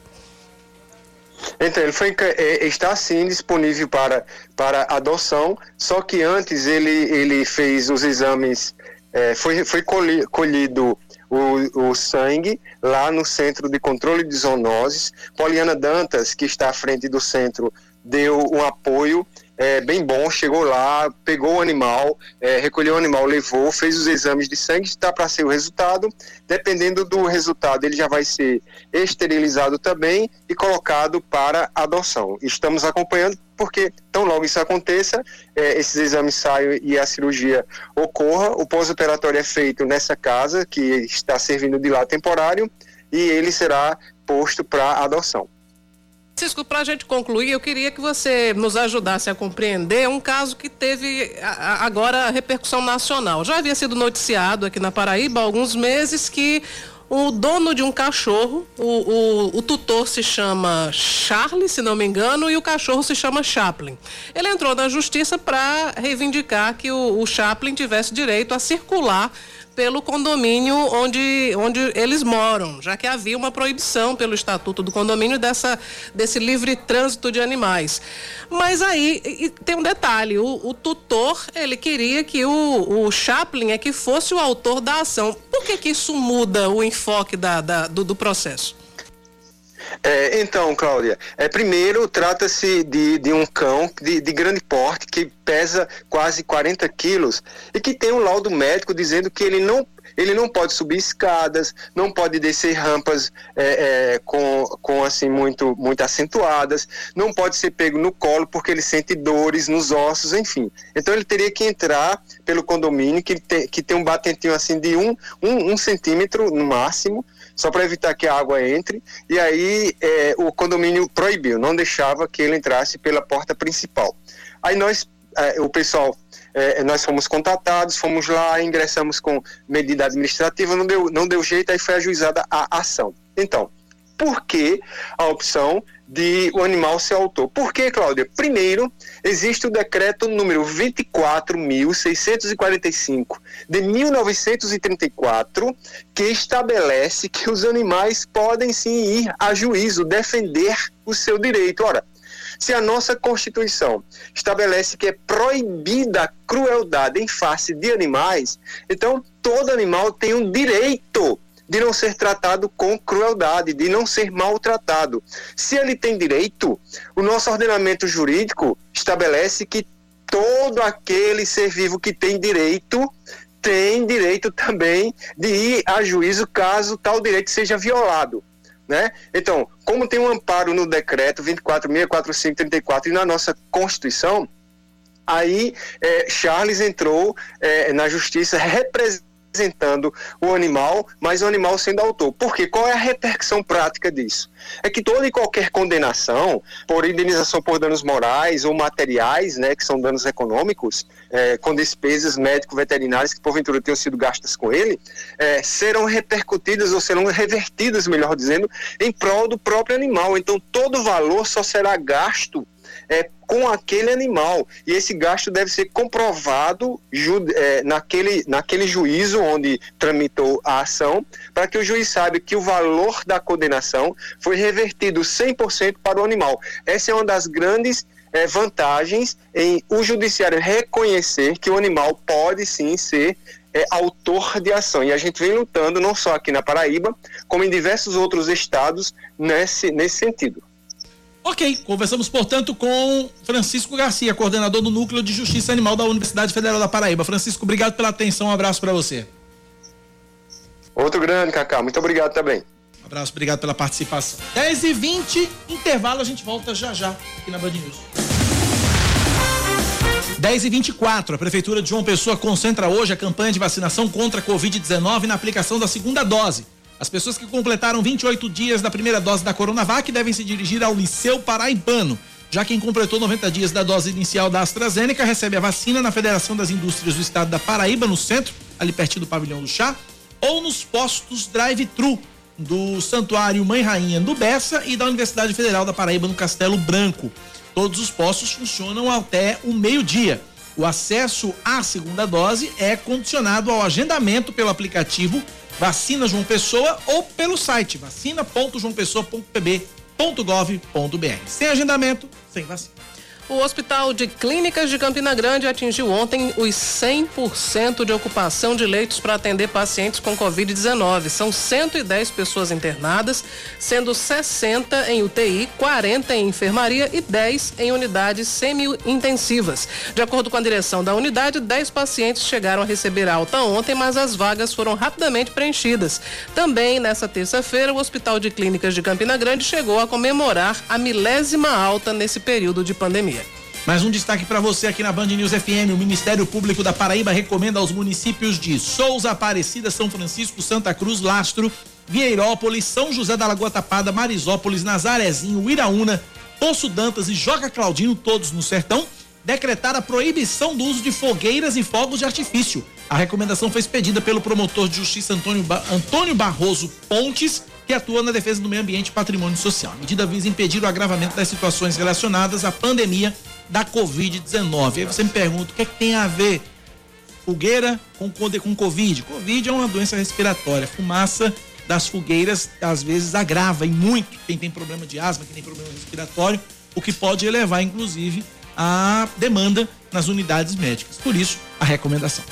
Então, ele foi, é, está sim disponível para, para adoção, só que antes ele, ele fez os exames, é, foi, foi colhido o, o sangue lá no Centro de Controle de Zoonoses. Poliana Dantas, que está à frente do centro, deu um apoio é, bem bom, chegou lá, pegou o animal, é, recolheu o animal, levou, fez os exames de sangue, está para ser o resultado. Dependendo do resultado, ele já vai ser esterilizado também e colocado para adoção. Estamos acompanhando porque tão logo isso aconteça, é, esses exames saiam e a cirurgia ocorra, o pós-operatório é feito nessa casa, que está servindo de lá temporário, e ele será posto para adoção. Francisco, para a gente concluir, eu queria que você nos ajudasse a compreender um caso que teve agora repercussão nacional. Já havia sido noticiado aqui na Paraíba há alguns meses que o dono de um cachorro, o, o, o, tutor se chama Charlie, se não me engano, e o cachorro se chama Chaplin. Ele entrou na justiça para reivindicar que o, o Chaplin tivesse direito a circular pelo condomínio onde, onde eles moram, já que havia uma proibição pelo estatuto do condomínio dessa, desse livre trânsito de animais. Mas aí tem um detalhe: o, o, tutor ele queria que o, o Chaplin é que fosse o autor da ação. Por que, que isso muda o enfoque da, da do, do processo? É, então, Cláudia, é, primeiro trata-se de, de um cão de, de, grande porte que pesa quase 40 quilos e que tem um laudo médico dizendo que ele não ele não pode subir escadas, não pode descer rampas é, é, com, com assim muito muito acentuadas, não pode ser pego no colo porque ele sente dores nos ossos, enfim. Então ele teria que entrar pelo condomínio que tem, que tem um batentinho assim de um, um, um centímetro no máximo só para evitar que a água entre. E aí é, o condomínio proibiu, não deixava que ele entrasse pela porta principal. Aí nós, é, o pessoal, é, nós fomos contatados, fomos lá, ingressamos com medida administrativa, não deu, não deu jeito, aí foi ajuizada a ação. Então, por que a opção de o animal ser autor. Por que, Cláudia? Primeiro, existe o decreto número 24.645 de 1934, que estabelece que os animais podem sim ir a juízo defender o seu direito. Ora, se a nossa Constituição estabelece que é proibida a crueldade em face de animais, então todo animal tem um direito de não ser tratado com crueldade, de não ser maltratado. Se ele tem direito, o nosso ordenamento jurídico estabelece que todo aquele ser vivo que tem direito tem direito também de ir a juízo caso tal direito seja violado. Né? Então, como tem um amparo no decreto 24.64534 e na nossa Constituição, aí é, Charles entrou é, na justiça representando representando o animal, mas o animal sendo autor. Porque qual é a repercussão prática disso? É que toda e qualquer condenação por indenização por danos morais ou materiais, né, que são danos econômicos, é, com despesas médico-veterinárias que porventura tenham sido gastas com ele, é, serão repercutidas ou serão revertidas, melhor dizendo, em prol do próprio animal. Então todo valor só será gasto é, com aquele animal. E esse gasto deve ser comprovado é, naquele, naquele juízo onde tramitou a ação, para que o juiz saiba que o valor da condenação foi revertido 100% para o animal. Essa é uma das grandes é, vantagens em o judiciário reconhecer que o animal pode sim ser é, autor de ação. E a gente vem lutando não só aqui na Paraíba, como em diversos outros estados nesse, nesse sentido. Ok, conversamos, portanto, com Francisco Garcia, coordenador do Núcleo de Justiça Animal da Universidade Federal da Paraíba. Francisco, obrigado pela atenção, um abraço para você. Outro grande, Cacá, muito obrigado também. Um abraço, obrigado pela participação. 10 e 20 intervalo, a gente volta já já aqui na Band News. 10 e 24 a Prefeitura de João Pessoa concentra hoje a campanha de vacinação contra a Covid-19 na aplicação da segunda dose. As pessoas que completaram 28 dias da primeira dose da Coronavac devem se dirigir ao Liceu Paraibano. Já quem completou 90 dias da dose inicial da AstraZeneca recebe a vacina na Federação das Indústrias do Estado da Paraíba, no centro, ali pertinho do Pavilhão do Chá, ou nos postos drive-thru do Santuário Mãe Rainha do Bessa e da Universidade Federal da Paraíba, no Castelo Branco. Todos os postos funcionam até o meio-dia. O acesso à segunda dose é condicionado ao agendamento pelo aplicativo Vacina João Pessoa ou pelo site vacina.joaopessoa.pb.gov.br. Sem agendamento, sem vacina. O Hospital de Clínicas de Campina Grande atingiu ontem os 100% de ocupação de leitos para atender pacientes com Covid-19. São 110 pessoas internadas, sendo 60 em UTI, 40 em enfermaria e 10 em unidades semi-intensivas. De acordo com a direção da unidade, 10 pacientes chegaram a receber alta ontem, mas as vagas foram rapidamente preenchidas. Também nessa terça-feira, o Hospital de Clínicas de Campina Grande chegou a comemorar a milésima alta nesse período de pandemia. Mais um destaque para você aqui na Band News FM. O Ministério Público da Paraíba recomenda aos municípios de Souza, Aparecida, São Francisco, Santa Cruz, Lastro Vieirópolis, São José da Lagoa Tapada, Marisópolis, Nazarezinho, Iraúna, Poço Dantas e Joga Claudino, todos no sertão, decretaram a proibição do uso de fogueiras e fogos de artifício. A recomendação foi expedida pelo promotor de justiça Antônio, ba Antônio Barroso Pontes, que atua na defesa do meio ambiente e patrimônio social. A medida visa impedir o agravamento das situações relacionadas à pandemia da Covid-19. Aí você me pergunta, o que, é que tem a ver fogueira com, com Covid? Covid é uma doença respiratória. Fumaça das fogueiras às vezes agrava e muito quem tem problema de asma, quem tem problema respiratório, o que pode elevar inclusive a demanda nas unidades médicas. Por isso, a recomendação.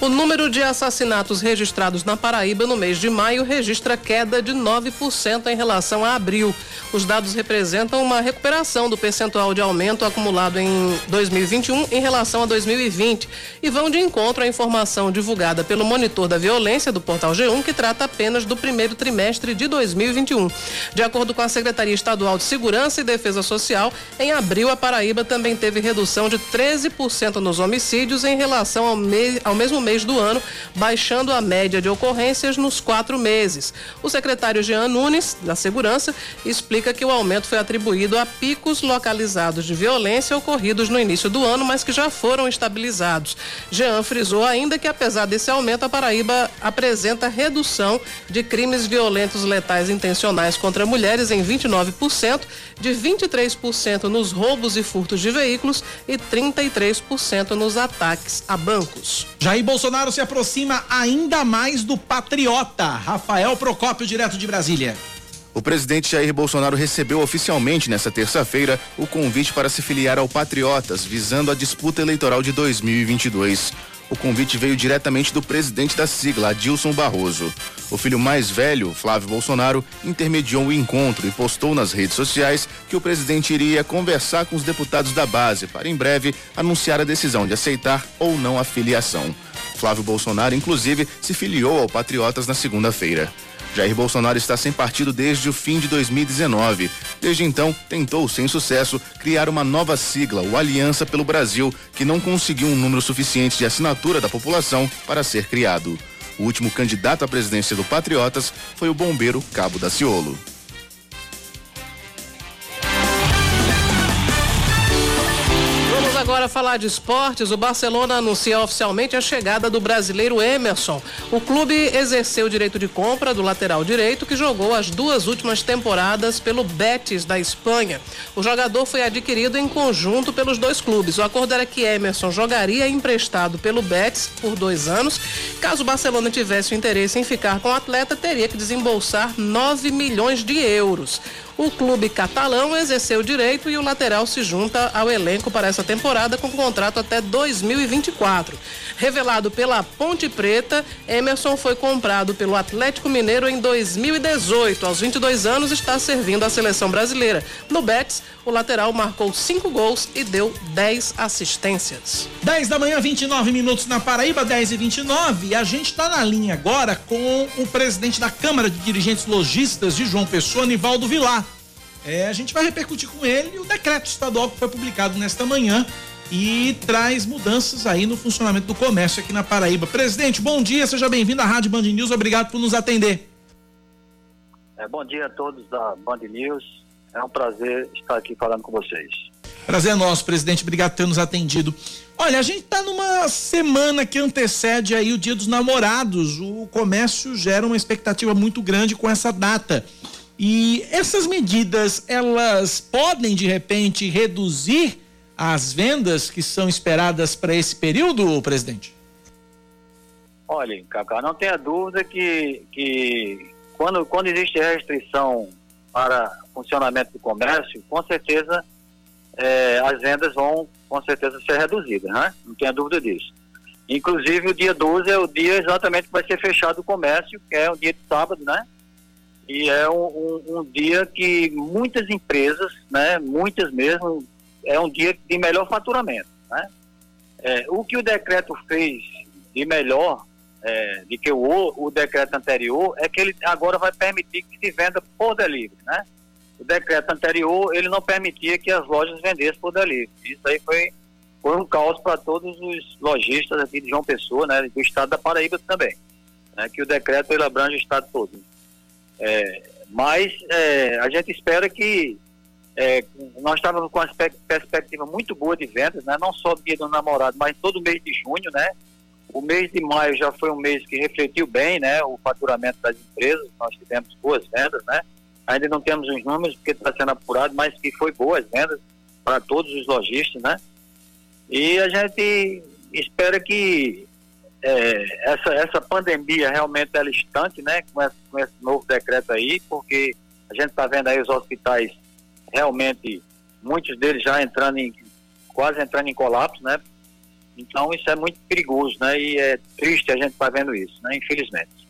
O número de assassinatos registrados na Paraíba no mês de maio registra queda de 9% em relação a abril. Os dados representam uma recuperação do percentual de aumento acumulado em 2021 em relação a 2020 e vão de encontro à informação divulgada pelo monitor da violência do portal G1, que trata apenas do primeiro trimestre de 2021. De acordo com a Secretaria Estadual de Segurança e Defesa Social, em abril a Paraíba também teve redução de 13% nos homicídios em relação ao, me ao mesmo mês mês do ano, baixando a média de ocorrências nos quatro meses. O secretário Jean Nunes, da Segurança, explica que o aumento foi atribuído a picos localizados de violência ocorridos no início do ano, mas que já foram estabilizados. Jean frisou ainda que, apesar desse aumento, a Paraíba apresenta redução de crimes violentos letais intencionais contra mulheres em 29%, de 23% nos roubos e furtos de veículos e 33% nos ataques a bancos. Jair Bolsonaro se aproxima ainda mais do patriota. Rafael Procópio, direto de Brasília. O presidente Jair Bolsonaro recebeu oficialmente nesta terça-feira o convite para se filiar ao Patriotas, visando a disputa eleitoral de 2022. O convite veio diretamente do presidente da sigla, Adilson Barroso. O filho mais velho, Flávio Bolsonaro, intermediou o encontro e postou nas redes sociais que o presidente iria conversar com os deputados da base para, em breve, anunciar a decisão de aceitar ou não a filiação. Flávio Bolsonaro, inclusive, se filiou ao Patriotas na segunda-feira. Jair Bolsonaro está sem partido desde o fim de 2019. Desde então, tentou, sem sucesso, criar uma nova sigla, o Aliança pelo Brasil, que não conseguiu um número suficiente de assinatura da população para ser criado. O último candidato à presidência do Patriotas foi o bombeiro Cabo Daciolo. Agora falar de esportes. O Barcelona anuncia oficialmente a chegada do brasileiro Emerson. O clube exerceu o direito de compra do lateral direito, que jogou as duas últimas temporadas pelo Betis da Espanha. O jogador foi adquirido em conjunto pelos dois clubes. O acordo era que Emerson jogaria emprestado pelo Betis por dois anos. Caso o Barcelona tivesse o interesse em ficar com o atleta, teria que desembolsar 9 milhões de euros. O clube catalão exerceu o direito e o lateral se junta ao elenco para essa temporada com contrato até 2024. Revelado pela Ponte Preta, Emerson foi comprado pelo Atlético Mineiro em 2018. Aos 22 anos, está servindo a seleção brasileira. No Betis, o lateral marcou cinco gols e deu 10 assistências. 10 da manhã, 29 minutos na Paraíba, 10 e 29. E a gente está na linha agora com o presidente da Câmara de Dirigentes Logistas de João Pessoa, Nivaldo Vilar. É, a gente vai repercutir com ele o decreto estadual que foi publicado nesta manhã e traz mudanças aí no funcionamento do comércio aqui na Paraíba. Presidente, bom dia, seja bem-vindo à Rádio Band News, obrigado por nos atender. É, bom dia a todos da Band News, é um prazer estar aqui falando com vocês. Prazer é nosso, presidente, obrigado por ter nos atendido. Olha, a gente está numa semana que antecede aí o Dia dos Namorados, o comércio gera uma expectativa muito grande com essa data. E essas medidas, elas podem de repente reduzir as vendas que são esperadas para esse período, presidente? Olha, Cacá, não tenha dúvida que, que quando, quando existe restrição para funcionamento do comércio, com certeza é, as vendas vão com certeza ser reduzidas, né? Não tenha dúvida disso. Inclusive o dia 12 é o dia exatamente que vai ser fechado o comércio, que é o dia de sábado, né? E é um, um, um, dia que muitas empresas, né, muitas mesmo, é um dia de melhor faturamento. Né? É, o que o decreto fez de melhor é, de que o, o decreto anterior é que ele agora vai permitir que se venda por delivery. Né? O decreto anterior ele não permitia que as lojas vendessem por delivery. Isso aí foi, foi um caos para todos os lojistas aqui de João Pessoa, né, do estado da Paraíba também. Né, que o decreto ele abrange o estado todo. É, mas é, a gente espera que é, nós estávamos com uma perspectiva muito boa de vendas, né? não só dia do namorado, mas todo mês de junho, né? O mês de maio já foi um mês que refletiu bem, né? O faturamento das empresas, nós tivemos boas vendas, né? Ainda não temos os números porque está sendo apurado, mas que foi boas vendas para todos os lojistas, né? E a gente espera que é, essa, essa pandemia realmente é distante, né? Com esse, com esse novo decreto aí, porque a gente está vendo aí os hospitais realmente, muitos deles já entrando em, quase entrando em colapso, né? Então isso é muito perigoso, né? E é triste a gente estar tá vendo isso, né? Infelizmente.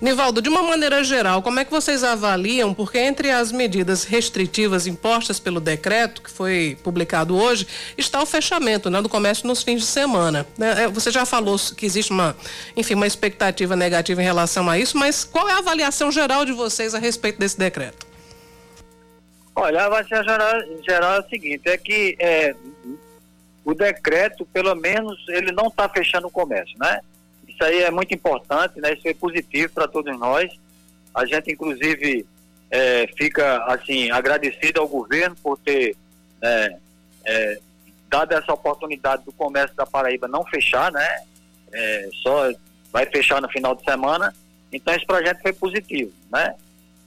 Nivaldo, de uma maneira geral, como é que vocês avaliam? Porque entre as medidas restritivas impostas pelo decreto, que foi publicado hoje, está o fechamento né, do comércio nos fins de semana. Né? É, você já falou que existe uma, enfim, uma expectativa negativa em relação a isso, mas qual é a avaliação geral de vocês a respeito desse decreto? Olha, a avaliação geral, geral é o seguinte, é que é, o decreto, pelo menos, ele não está fechando o comércio, né? Isso aí é muito importante, né? Isso é positivo para todos nós. A gente, inclusive, é, fica, assim, agradecido ao governo por ter é, é, dado essa oportunidade do comércio da Paraíba não fechar, né? É, só vai fechar no final de semana. Então, esse projeto foi positivo, né?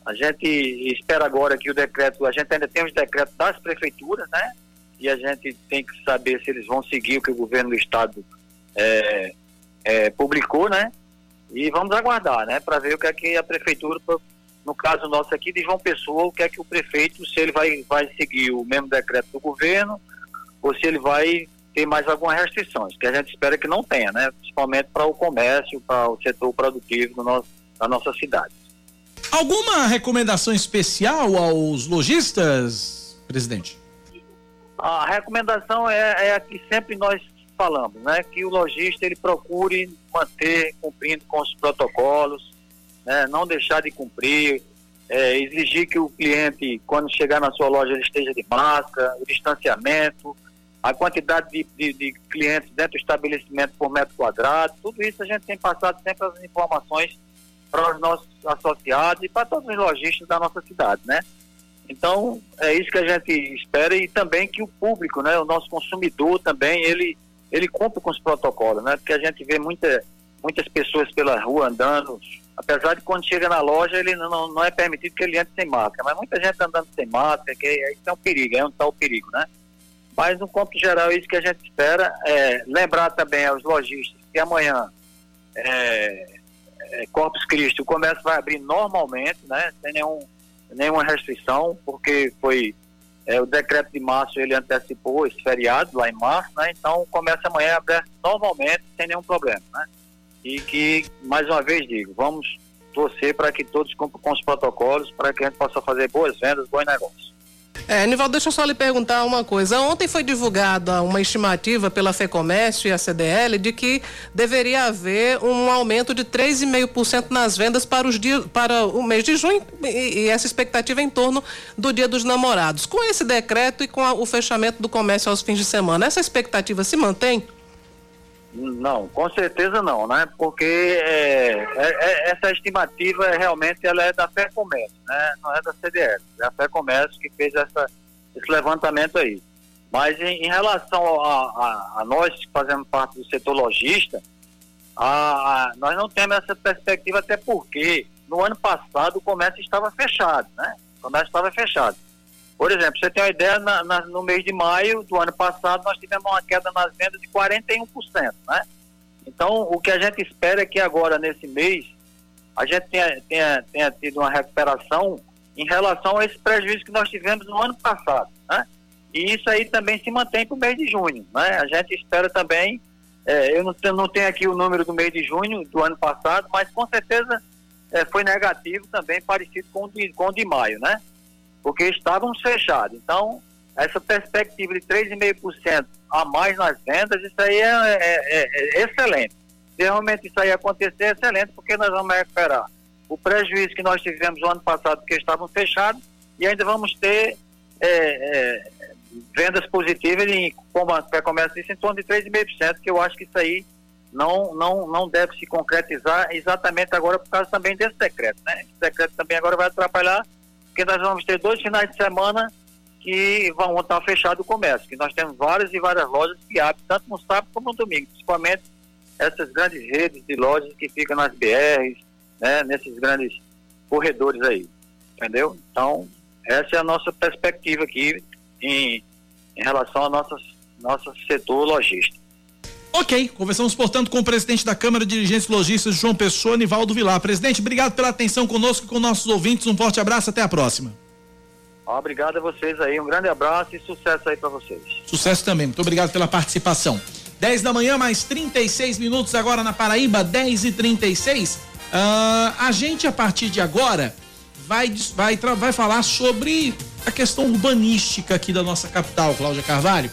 A gente espera agora que o decreto, a gente ainda tem os decretos das prefeituras, né? E a gente tem que saber se eles vão seguir o que o governo do estado é, é, publicou, né? E vamos aguardar, né? Para ver o que é que a prefeitura, no caso nosso aqui de João Pessoa, o que é que o prefeito, se ele vai, vai seguir o mesmo decreto do governo ou se ele vai ter mais algumas restrições, que a gente espera que não tenha, né? Principalmente para o comércio, para o setor produtivo do nosso, da nossa cidade. Alguma recomendação especial aos lojistas, presidente? A recomendação é, é a que sempre nós falamos, né? Que o lojista ele procure manter cumprindo com os protocolos, né? Não deixar de cumprir, é, exigir que o cliente, quando chegar na sua loja, ele esteja de máscara, o distanciamento, a quantidade de, de, de, clientes dentro do estabelecimento por metro quadrado, tudo isso a gente tem passado sempre as informações para os nossos associados e para todos os lojistas da nossa cidade, né? Então, é isso que a gente espera e também que o público, né, o nosso consumidor também, ele ele cumpre com os protocolos, né? Porque a gente vê muita, muitas pessoas pela rua andando, apesar de quando chega na loja ele não, não é permitido que ele entre sem máscara, mas muita gente andando sem máscara, que isso é um perigo, é está o perigo, né? Mas no ponto geral é isso que a gente espera, é, lembrar também aos lojistas que amanhã é, é, Corpus Christi o comércio vai abrir normalmente, né? Sem nenhum, nenhuma restrição, porque foi é, o decreto de março ele antecipou esse feriado lá em março, né? Então começa amanhã aberto normalmente, sem nenhum problema, né? E que, mais uma vez digo, vamos torcer para que todos cumpram com os protocolos, para que a gente possa fazer boas vendas, bons negócios. É, Nivaldo, deixa eu só lhe perguntar uma coisa. Ontem foi divulgada uma estimativa pela FEComércio e a CDL de que deveria haver um aumento de 3,5% nas vendas para, os dias, para o mês de junho e, e, essa expectativa em torno do Dia dos Namorados. Com esse decreto e com a, o fechamento do comércio aos fins de semana, essa expectativa se mantém? Não, com certeza não, né? Porque é, é, é essa estimativa realmente ela é da Fé Comércio, né? Não é da CDL, é a Fé Comércio que fez essa, esse levantamento aí. Mas em, em relação a, a, a, nós que fazemos parte do setor lojista, a, nós não temos essa perspectiva até porque no ano passado o comércio estava fechado, né? O comércio estava fechado. Por exemplo, você tem uma ideia, na, na, no mês de maio do ano passado, nós tivemos uma queda nas vendas de 41%, né? Então, o que a gente espera é que agora, nesse mês, a gente tenha, tenha, tenha tido uma recuperação em relação a esse prejuízo que nós tivemos no ano passado, né? E isso aí também se mantém para o mês de junho, né? A gente espera também, é, eu não, não tenho aqui o número do mês de junho do ano passado, mas com certeza é, foi negativo também, parecido com o de, com o de maio, né? Porque estávamos fechados. Então, essa perspectiva de 3,5% a mais nas vendas, isso aí é, é, é, é, excelente. Se realmente isso aí acontecer, é excelente, porque nós vamos recuperar o prejuízo que nós tivemos no ano passado, porque estavam fechados, e ainda vamos ter é, é, vendas positivas, em, como a comércio disse, em torno de 3,5%, que eu acho que isso aí não, não, não deve se concretizar exatamente agora por causa também desse decreto. Né? Esse decreto também agora vai atrapalhar, porque nós vamos ter dois finais de semana que vão estar fechado o comércio, que nós temos várias e várias lojas que abrem, tanto no sábado como no domingo, principalmente essas grandes redes de lojas que ficam nas BRs, né, nesses grandes corredores aí, entendeu? Então, essa é a nossa perspectiva aqui em, em relação ao nosso, nosso setor logístico. Ok, conversamos, portanto, com o presidente da Câmara de Dirigentes Lojistas, João Pessoa, Nivaldo Vilar. Presidente, obrigado pela atenção conosco e com nossos ouvintes. Um forte abraço, até a próxima. Obrigado a vocês aí, um grande abraço e sucesso aí para vocês. Sucesso também, muito obrigado pela participação. 10 da manhã, mais 36 minutos agora na Paraíba, 10 e 36. Uh, a gente, a partir de agora, vai, vai, vai falar sobre a questão urbanística aqui da nossa capital, Cláudia Carvalho.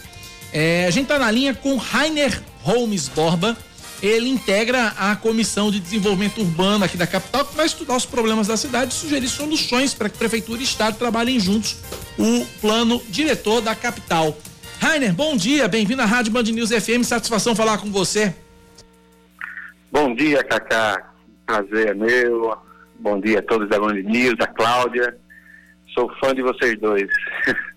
É, a gente está na linha com Rainer Holmes Borba. Ele integra a Comissão de Desenvolvimento Urbano aqui da capital, que vai estudar os problemas da cidade e sugerir soluções para que Prefeitura e Estado trabalhem juntos o plano diretor da capital. Rainer, bom dia, bem-vindo à Rádio Band News FM, satisfação falar com você. Bom dia, Cacá, prazer é meu, bom dia a todos da Band News, a Cláudia, sou fã de vocês dois.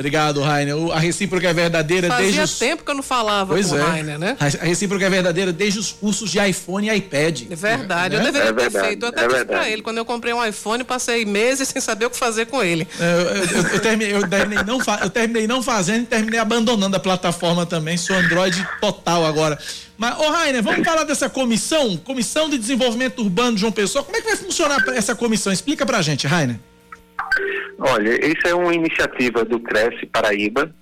Obrigado, Rainer. A recíproca é verdadeira Fazia desde os... tempo que eu não falava pois com é. o Rainer, né? A recíproca é verdadeira desde os cursos de iPhone e iPad. É verdade, né? eu deveria É ter verdade, feito. Eu até é disse pra ele, quando eu comprei um iPhone, passei meses sem saber o que fazer com ele. É, Eu, eu- eu terminei, eu terminei não fa- eu terminei não fazendo e terminei abandonando a plataforma também. Sou Android total agora. Mas, ô Rainer, vamos falar dessa comissão, Comissão de Desenvolvimento Urbano de João Pessoa. Como é que vai funcionar essa comissão? Explica pra gente, Rainer. Olha, isso é uma iniciativa do Cresce Paraíba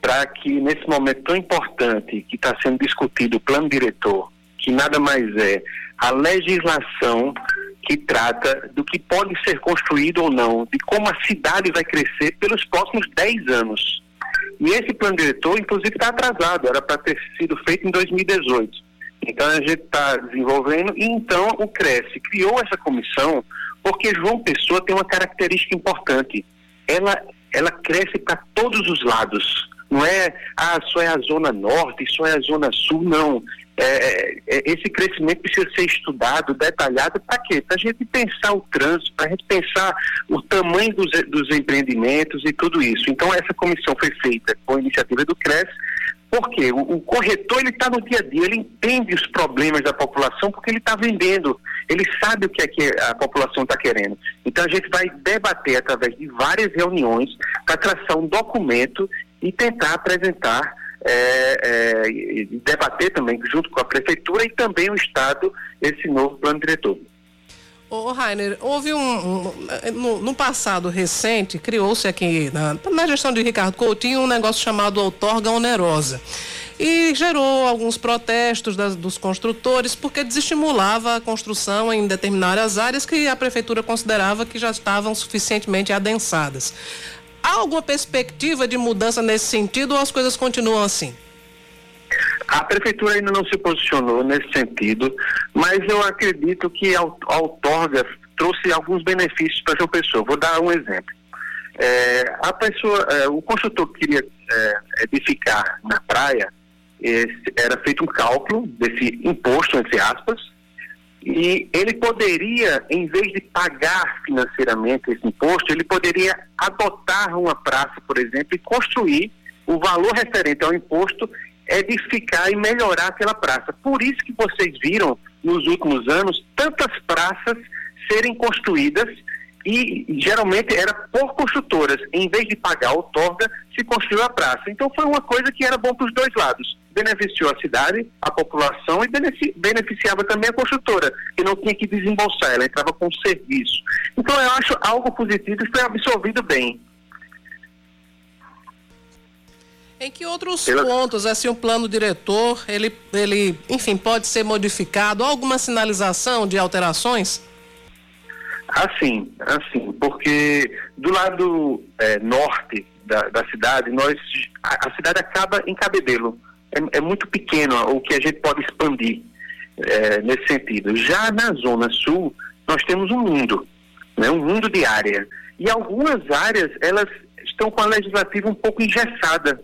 para que nesse momento tão importante que está sendo discutido o plano diretor, que nada mais é a legislação que trata do que pode ser construído ou não, de como a cidade vai crescer pelos próximos 10 anos. E esse plano diretor, inclusive, está atrasado, era para ter sido feito em 2018. Então a gente está desenvolvendo e então o Cresce criou essa comissão porque João Pessoa tem uma característica importante. Ela, ela cresce para todos os lados. Não é, ah, só é a zona norte, só é a zona sul, não. É, é, esse crescimento precisa ser estudado, detalhado, para quê? Para a gente pensar o trânsito, para a gente pensar o tamanho dos, dos empreendimentos e tudo isso. Então, essa comissão foi feita com a iniciativa do CRES, porque o, o corretor ele está no dia a dia, ele entende os problemas da população porque ele está vendendo, ele sabe o que é que a população está querendo. Então a gente vai debater através de várias reuniões para traçar um documento e tentar apresentar é, é, e debater também junto com a prefeitura e também o estado esse novo plano diretor. Ô, Rainer, houve um. um- no, no passado recente, criou-se aqui, na, na gestão de Ricardo Coutinho, um negócio chamado outorga onerosa. E gerou alguns protestos das- dos construtores, porque desestimulava a construção em determinadas áreas que a prefeitura considerava que já estavam suficientemente adensadas. Há alguma perspectiva de mudança nesse sentido ou as coisas continuam assim? A prefeitura ainda não se posicionou nesse sentido, mas eu acredito que a outorga trouxe alguns benefícios para João Pessoa. Vou dar um exemplo. É, a pessoa, é, o construtor que queria é, edificar na praia, era feito um cálculo desse imposto, entre aspas, e ele poderia, em vez de pagar financeiramente esse imposto, ele poderia adotar uma praça, por exemplo, e construir o valor referente ao imposto, edificar e melhorar aquela praça. Por isso que vocês viram nos últimos anos tantas praças serem construídas e geralmente era por construtoras. Em vez de pagar a outorga, se construiu a praça. Então foi uma coisa que era bom para os dois lados. Beneficiou a cidade, a população e benefi- beneficiava também a construtora, que não tinha que desembolsar, ela entrava com serviço. Então eu acho algo positivo e foi absorvido bem. Em que outros Pela- pontos, assim, o plano diretor, ele, ele, enfim, pode ser modificado? Alguma sinalização de alterações? Assim, assim, porque do lado eh, norte da, da cidade, nós a, a cidade acaba em Cabedelo. É, é muito pequeno o que a gente pode expandir eh, nesse sentido. Já na zona sul, nós temos um mundo, né, um mundo de área. E algumas áreas, elas estão com a legislativa um pouco engessada.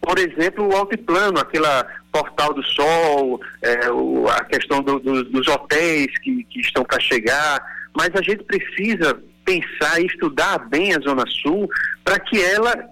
Por exemplo, o Altiplano, aquela Portal do Sol, é, o, a questão do, do, dos hotéis que, que estão para chegar, mas a gente precisa pensar e estudar bem a Zona Sul para que ela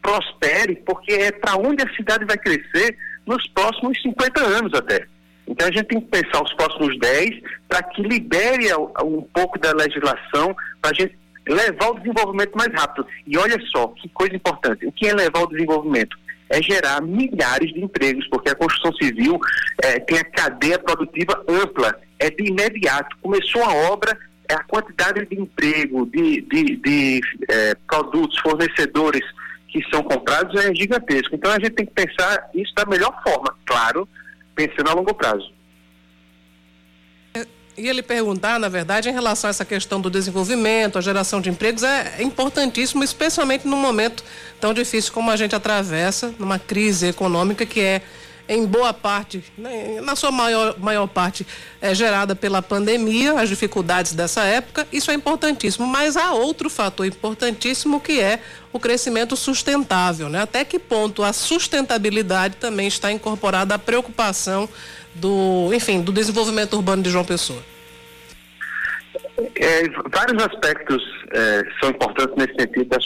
prospere, porque é para onde a cidade vai crescer nos próximos 50 anos até. Então a gente tem que pensar os próximos 10 para que libere um pouco da legislação para a gente levar o desenvolvimento mais rápido. E olha só, que coisa importante. O que é levar o desenvolvimento? É gerar milhares de empregos, porque a construção civil é, tem a cadeia produtiva ampla, é de imediato. Começou a obra, é a quantidade de emprego, de, de, de é, produtos, fornecedores que são comprados é gigantesco. Então a gente tem que pensar isso da melhor forma, claro, pensando a longo prazo. Ia lhe perguntar, na verdade, em relação a essa questão do desenvolvimento, a geração de empregos, é importantíssimo, especialmente num momento tão difícil como a gente atravessa, numa crise econômica que é em boa parte, né, na sua maior, maior parte, é gerada pela pandemia, as dificuldades dessa época, isso é importantíssimo. Mas há outro fator importantíssimo que é o crescimento sustentável. Né? Até que ponto a sustentabilidade também está incorporada à preocupação do, enfim, do desenvolvimento urbano de João Pessoa? É, vários aspectos é, são importantes nesse sentido da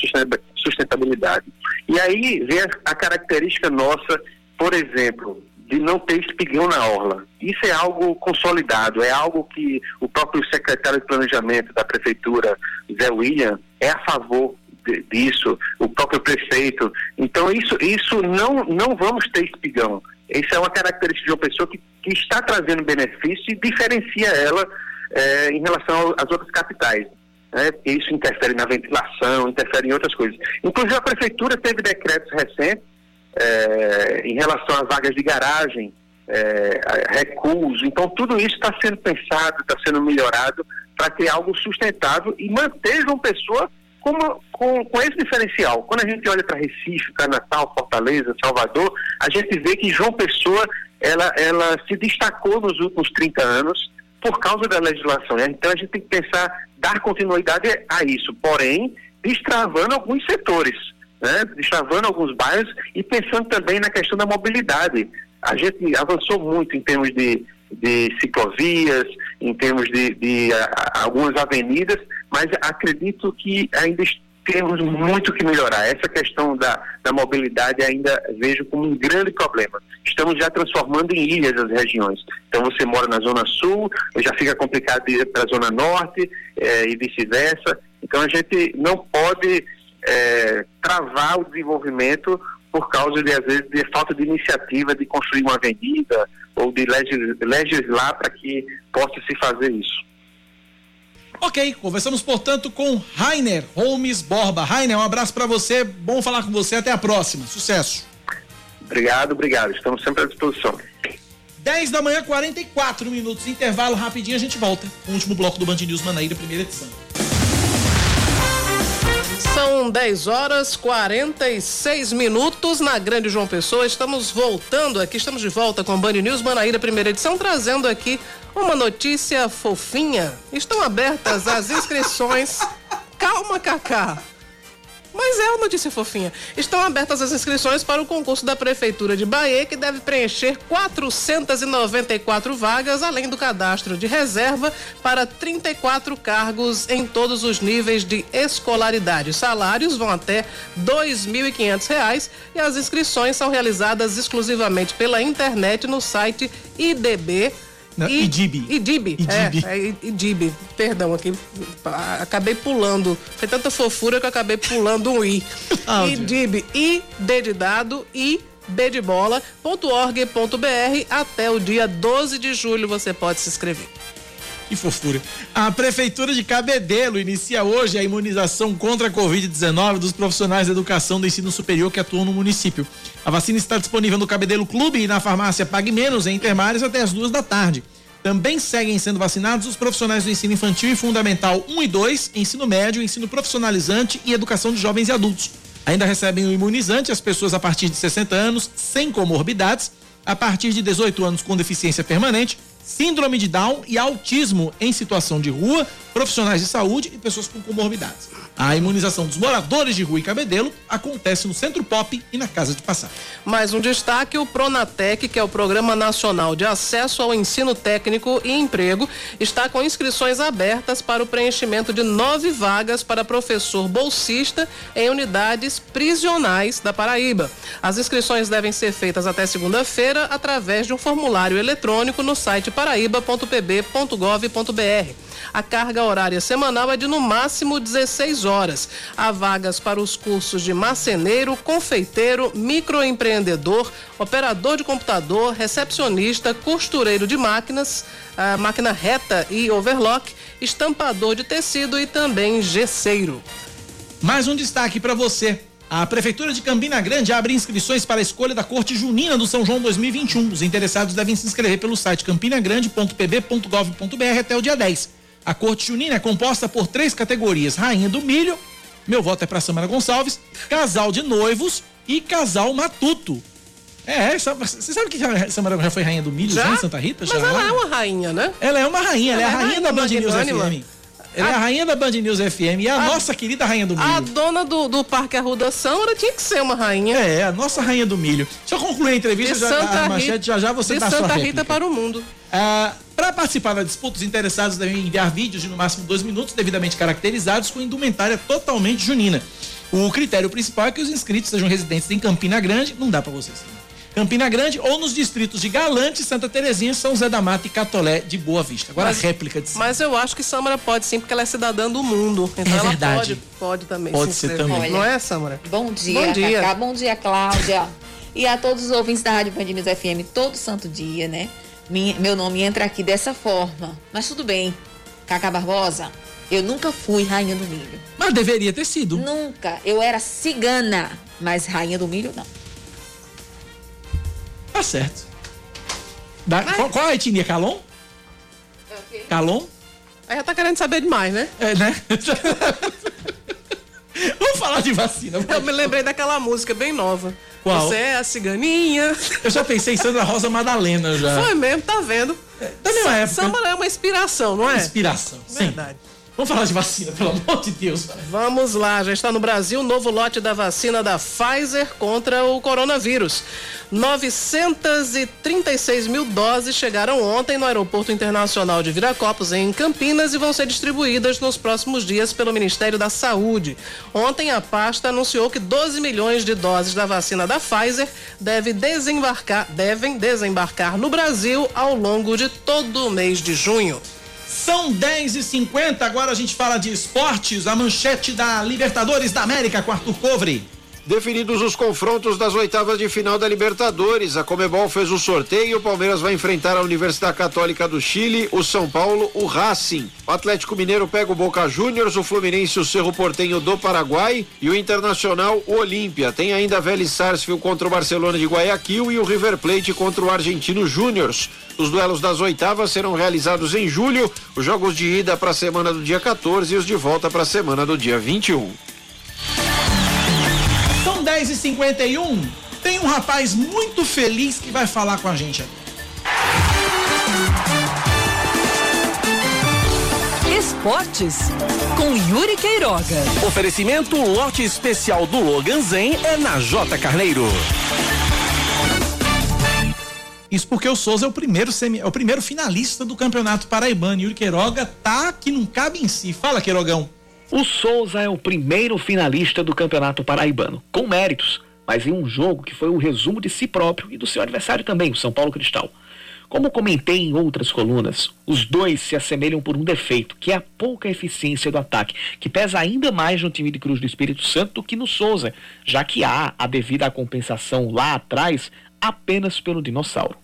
sustentabilidade. E aí vem a, característica nossa por exemplo, de não ter espigão na orla. Isso é algo consolidado, é algo que o próprio secretário de planejamento da prefeitura, Zé William, é a favor de, disso, o próprio prefeito. Então isso, isso não, não vamos ter espigão. Isso é uma característica de uma pessoa que, que está trazendo benefício e diferencia ela é, em relação às outras capitais. Né? Isso interfere na ventilação, interfere em outras coisas. Inclusive a prefeitura teve decretos recentes é, em relação às vagas de garagem, é, recuos. Então, tudo isso está sendo pensado, está sendo melhorado para ter algo sustentável e manter uma pessoa com, com esse diferencial. Quando a gente olha para Recife, para Natal, Fortaleza, Salvador, a gente vê que João Pessoa ela, ela se destacou nos últimos 30 anos por causa da legislação. Então a gente tem que pensar, dar continuidade a isso, porém, destravando alguns setores né, destravando alguns bairros e pensando também na questão da mobilidade. A gente avançou muito em termos de, de ciclovias, em termos de, de a, algumas avenidas, mas acredito que ainda temos muito que melhorar. Essa questão da, da mobilidade ainda vejo como um grande problema. Estamos já transformando em ilhas as regiões. Então você mora na zona sul, já fica complicado ir para a zona norte eh, e vice-versa. Então a gente não pode é, travar o desenvolvimento por causa de, às vezes, de falta de iniciativa de construir uma avenida ou de legislar para que possa se fazer isso. Ok, conversamos, portanto, com Rainer Holmes Borba. Rainer, um abraço para você, bom falar com você, até a próxima, sucesso. Obrigado, obrigado, estamos sempre à disposição. 10 da manhã, 44 minutos, intervalo rapidinho, a gente volta com o último bloco do Band News Manaíra, primeira edição. São 10 horas 46 minutos na Grande João Pessoa. Estamos voltando aqui, estamos de volta com o Band News Manaíra, primeira edição, trazendo aqui uma notícia fofinha. Estão abertas as inscrições. Calma, Cacá. Mas é uma notícia fofinha. Estão abertas as inscrições para o concurso da Prefeitura de Bahia, que deve preencher 494 vagas, além do cadastro de reserva para 34 cargos em todos os níveis de escolaridade. Os salários vão até R$ 2.500 e as inscrições são realizadas exclusivamente pela internet no site IDB não, Idib. Idib. Idib. É, é Idib. Perdão, aqui. Acabei pulando. Foi tanta fofura que eu acabei pulando um I. Idib. I, D de dado, I, B de bola, .org.br até o dia 12 de julho você pode se inscrever. Que fofura. A Prefeitura de Cabedelo inicia hoje a imunização contra a Covid-19 dos profissionais da educação do ensino superior que atuam no município. A vacina está disponível no Cabedelo Clube e na farmácia Pague Menos, em Intermares, até as duas da tarde. Também seguem sendo vacinados os profissionais do ensino infantil e fundamental 1 e 2, ensino médio, ensino profissionalizante e educação de jovens e adultos. Ainda recebem o imunizante as pessoas a partir de 60 anos sem comorbidades, a partir de 18 anos com deficiência permanente síndrome de Down e autismo em situação de rua profissionais de saúde e pessoas com comorbidades. A imunização dos moradores de rua e cabedelo acontece no Centro Pop e na Casa de Passagem. Mais um destaque, o Pronatec, que é o Programa Nacional de Acesso ao Ensino Técnico e Emprego, está com inscrições abertas para o preenchimento de nove vagas para professor bolsista em unidades prisionais da Paraíba. As inscrições devem ser feitas até segunda-feira através de um formulário eletrônico no site paraíba.pb.gov.br. A carga horária semanal é de no máximo 16 horas. Há vagas para os cursos de marceneiro, confeiteiro, microempreendedor, operador de computador, recepcionista, costureiro de máquinas, máquina reta e overlock, estampador de tecido e também gesseiro. Mais um destaque para você. A Prefeitura de Campina Grande abre inscrições para a escolha da Corte Junina do São João 2021. Os interessados devem se inscrever pelo site campinagrande.pb.gov.br até o dia 10. A Corte Junina é composta por três categorias: Rainha do Milho, meu voto é para Samara Gonçalves, Casal de Noivos e Casal Matuto. É, essa- você sabe que a Samara já foi rainha do milho já, em Santa Rita? Mas já? ela é uma rainha, né? Ela é uma rainha, ela, é a Ela é rainha da rainha Band News. FM. Ela é a rainha da Band News FM e a, nossa querida rainha do milho. A dona do, do Parque Arruda Sâmara tinha que ser uma rainha. É, a nossa rainha do milho. Deixa eu concluir a entrevista, De já, Santa a manchete, Rita- já já você de dá a sua Santa. Rita para o mundo. Ah, para participar da disputa, os interessados devem enviar vídeos de no máximo dois minutos, devidamente caracterizados, com indumentária totalmente junina. O critério principal é que os inscritos sejam residentes em Campina Grande, não dá para vocês. Campina Grande ou nos distritos de Galante, Santa Terezinha, São Zé da Mata e Catolé de Boa Vista. Agora Mas- a réplica de Mas eu acho que Samara pode sim, porque ela é cidadã do mundo. Então É ela verdade. pode, pode também Pode se ser também. Não é, Samara? Bom dia, Bom dia. Cacá. Bom dia, Cláudia. E a todos os ouvintes da Rádio Band News FM, todo santo dia, né? Minha- meu nome entra aqui dessa forma. Mas tudo bem. Cacá Barbosa, eu nunca fui rainha do milho. Mas deveria ter sido. Nunca. Eu era cigana, mas rainha do milho não. Tá certo. Da- qual, qual a etnia? Calon? Calon? Aí já tá querendo saber demais, né? É, né? Vamos falar de vacina. Eu me lembrei daquela música bem nova. Qual? Você é a ciganinha. Eu já pensei em Sandra Rosa Madalena já. Foi mesmo, tá vendo? da mesma Sa- época. Samara é uma inspiração, não é? Inspiração, sim. Verdade. Vamos falar de vacina, pelo amor de Deus. Vamos lá, já está no Brasil novo lote da vacina da Pfizer contra o coronavírus. 936 mil doses chegaram ontem no Aeroporto Internacional de Viracopos, em Campinas, e vão ser distribuídas nos próximos dias pelo Ministério da Saúde. Ontem a pasta anunciou que 12 milhões de doses da vacina da Pfizer deve desembarcar, devem desembarcar no Brasil ao longo de todo o mês de junho. São 10h50, agora a gente fala de esportes. A manchete da Libertadores da América com Arthur Covre. Definidos os confrontos das oitavas de final da Libertadores, a Comebol fez o sorteio. O Palmeiras vai enfrentar a Universidade Católica do Chile, o São Paulo, o Racing. O Atlético Mineiro pega o Boca Juniors, o Fluminense, o Cerro Portenho do Paraguai e o Internacional, o Olímpia. Tem ainda Vélez Sarsfield contra o Barcelona de Guayaquil e o River Plate contra o Argentino Júniors. Os duelos das oitavas serão realizados em julho, os jogos de ida para a semana do dia 14 e os de volta para a semana do dia 21. São 10h51. Tem um rapaz muito feliz que vai falar com a gente aqui. Esportes com Yuri Queiroga. Oferecimento lote especial do Logan Zen é na J Carneiro. Isso porque o Souza é o primeiro, semi, é o primeiro finalista do Campeonato Paraibano. Yuri Queiroga tá que não cabe em si. Fala, Queirogão. O Souza é o primeiro finalista do Campeonato Paraibano, com méritos, mas em um jogo que foi um resumo de si próprio e do seu adversário também, o São Paulo Cristal. Como comentei em outras colunas, os dois se assemelham por um defeito, que é a pouca eficiência do ataque, que pesa ainda mais no time de Cruz do Espírito Santo do que no Souza, já que há a devida compensação lá atrás apenas pelo dinossauro.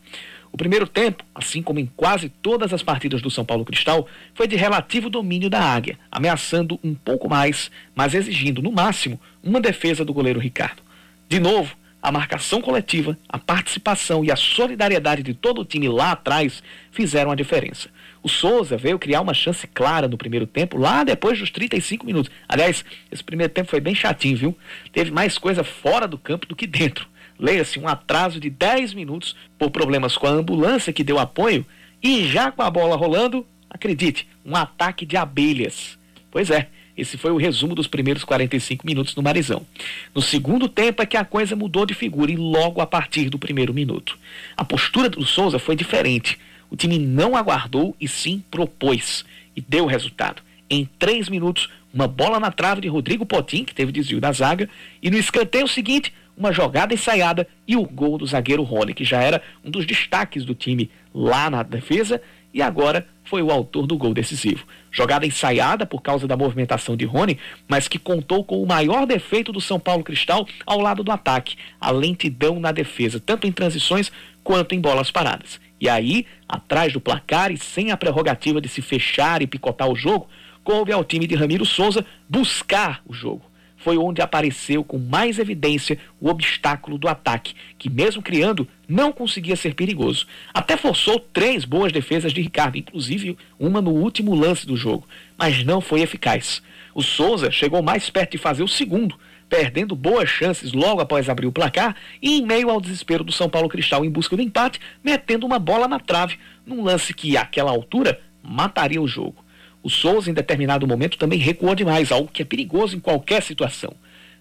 O primeiro tempo, assim como em quase todas as partidas do São Paulo Cristal, foi de relativo domínio da Águia, ameaçando um pouco mais, mas exigindo, no máximo, uma defesa do goleiro Ricardo. De novo, a marcação coletiva, a participação e a solidariedade de todo o time lá atrás fizeram a diferença. O Souza veio criar uma chance clara no primeiro tempo, lá depois dos 35 minutos. Aliás, esse primeiro tempo foi bem chatinho, viu? Teve mais coisa fora do campo do que dentro. Leia-se um atraso de 10 minutos por problemas com a ambulância que deu apoio e já com a bola rolando, Acredite, um ataque de abelhas. Pois é, esse foi o resumo dos primeiros 45 minutos no Marizão. No segundo tempo é que a coisa mudou de figura e logo a partir do primeiro minuto. A postura do Souza foi diferente. O time não aguardou e sim propôs. E deu resultado. Em três minutos, uma bola na trave de Rodrigo Potim, que teve desvio da zaga, e no escanteio seguinte, uma jogada ensaiada e o gol do zagueiro Rony, que já era um dos destaques do time lá na defesa e agora foi o autor do gol decisivo. Jogada ensaiada por causa da movimentação de Rony, mas que contou com o maior defeito do São Paulo Cristal ao lado do ataque, a lentidão na defesa, tanto em transições quanto em bolas paradas. E aí, atrás do placar e sem a prerrogativa de se fechar e picotar o jogo, coube ao time de Ramiro Souza buscar o jogo foi onde apareceu com mais evidência o obstáculo do ataque, que mesmo criando, não conseguia ser perigoso. Até forçou três boas defesas de Ricardo, inclusive uma no último lance do jogo, mas não foi eficaz. O Souza chegou mais perto de fazer o segundo, perdendo boas chances logo após abrir o placar e em meio ao desespero do São Paulo Cristal em busca do empate, metendo uma bola na trave, num lance que, àquela altura, mataria o jogo. O Souza, em determinado momento, também recuou demais, algo que é perigoso em qualquer situação.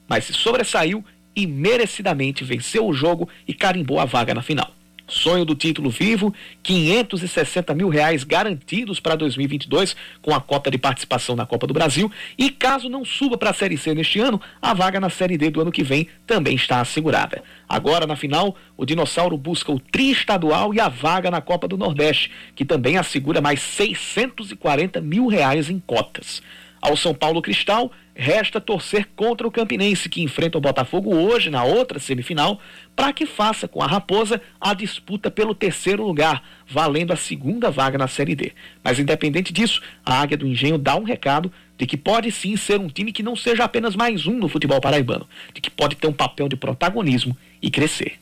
Mas se sobressaiu e merecidamente venceu o jogo e carimbou a vaga na final. Sonho do título vivo, 560 mil reais garantidos para 2022 com a cota de participação na Copa do Brasil. E caso não suba para a Série C neste ano, a vaga na Série D do ano que vem também está assegurada. Agora, na final, o Dinossauro busca o tri estadual e a vaga na Copa do Nordeste, que também assegura mais 640 mil reais em cotas. Ao São Paulo Cristal, resta torcer contra o Campinense, que enfrenta o Botafogo hoje na outra semifinal, para que faça com a Raposa a disputa pelo terceiro lugar, valendo a segunda vaga na Série D. Mas independente disso, a Águia do Engenho dá um recado de que pode sim ser um time que não seja apenas mais um no futebol paraibano, de que pode ter um papel de protagonismo e crescer.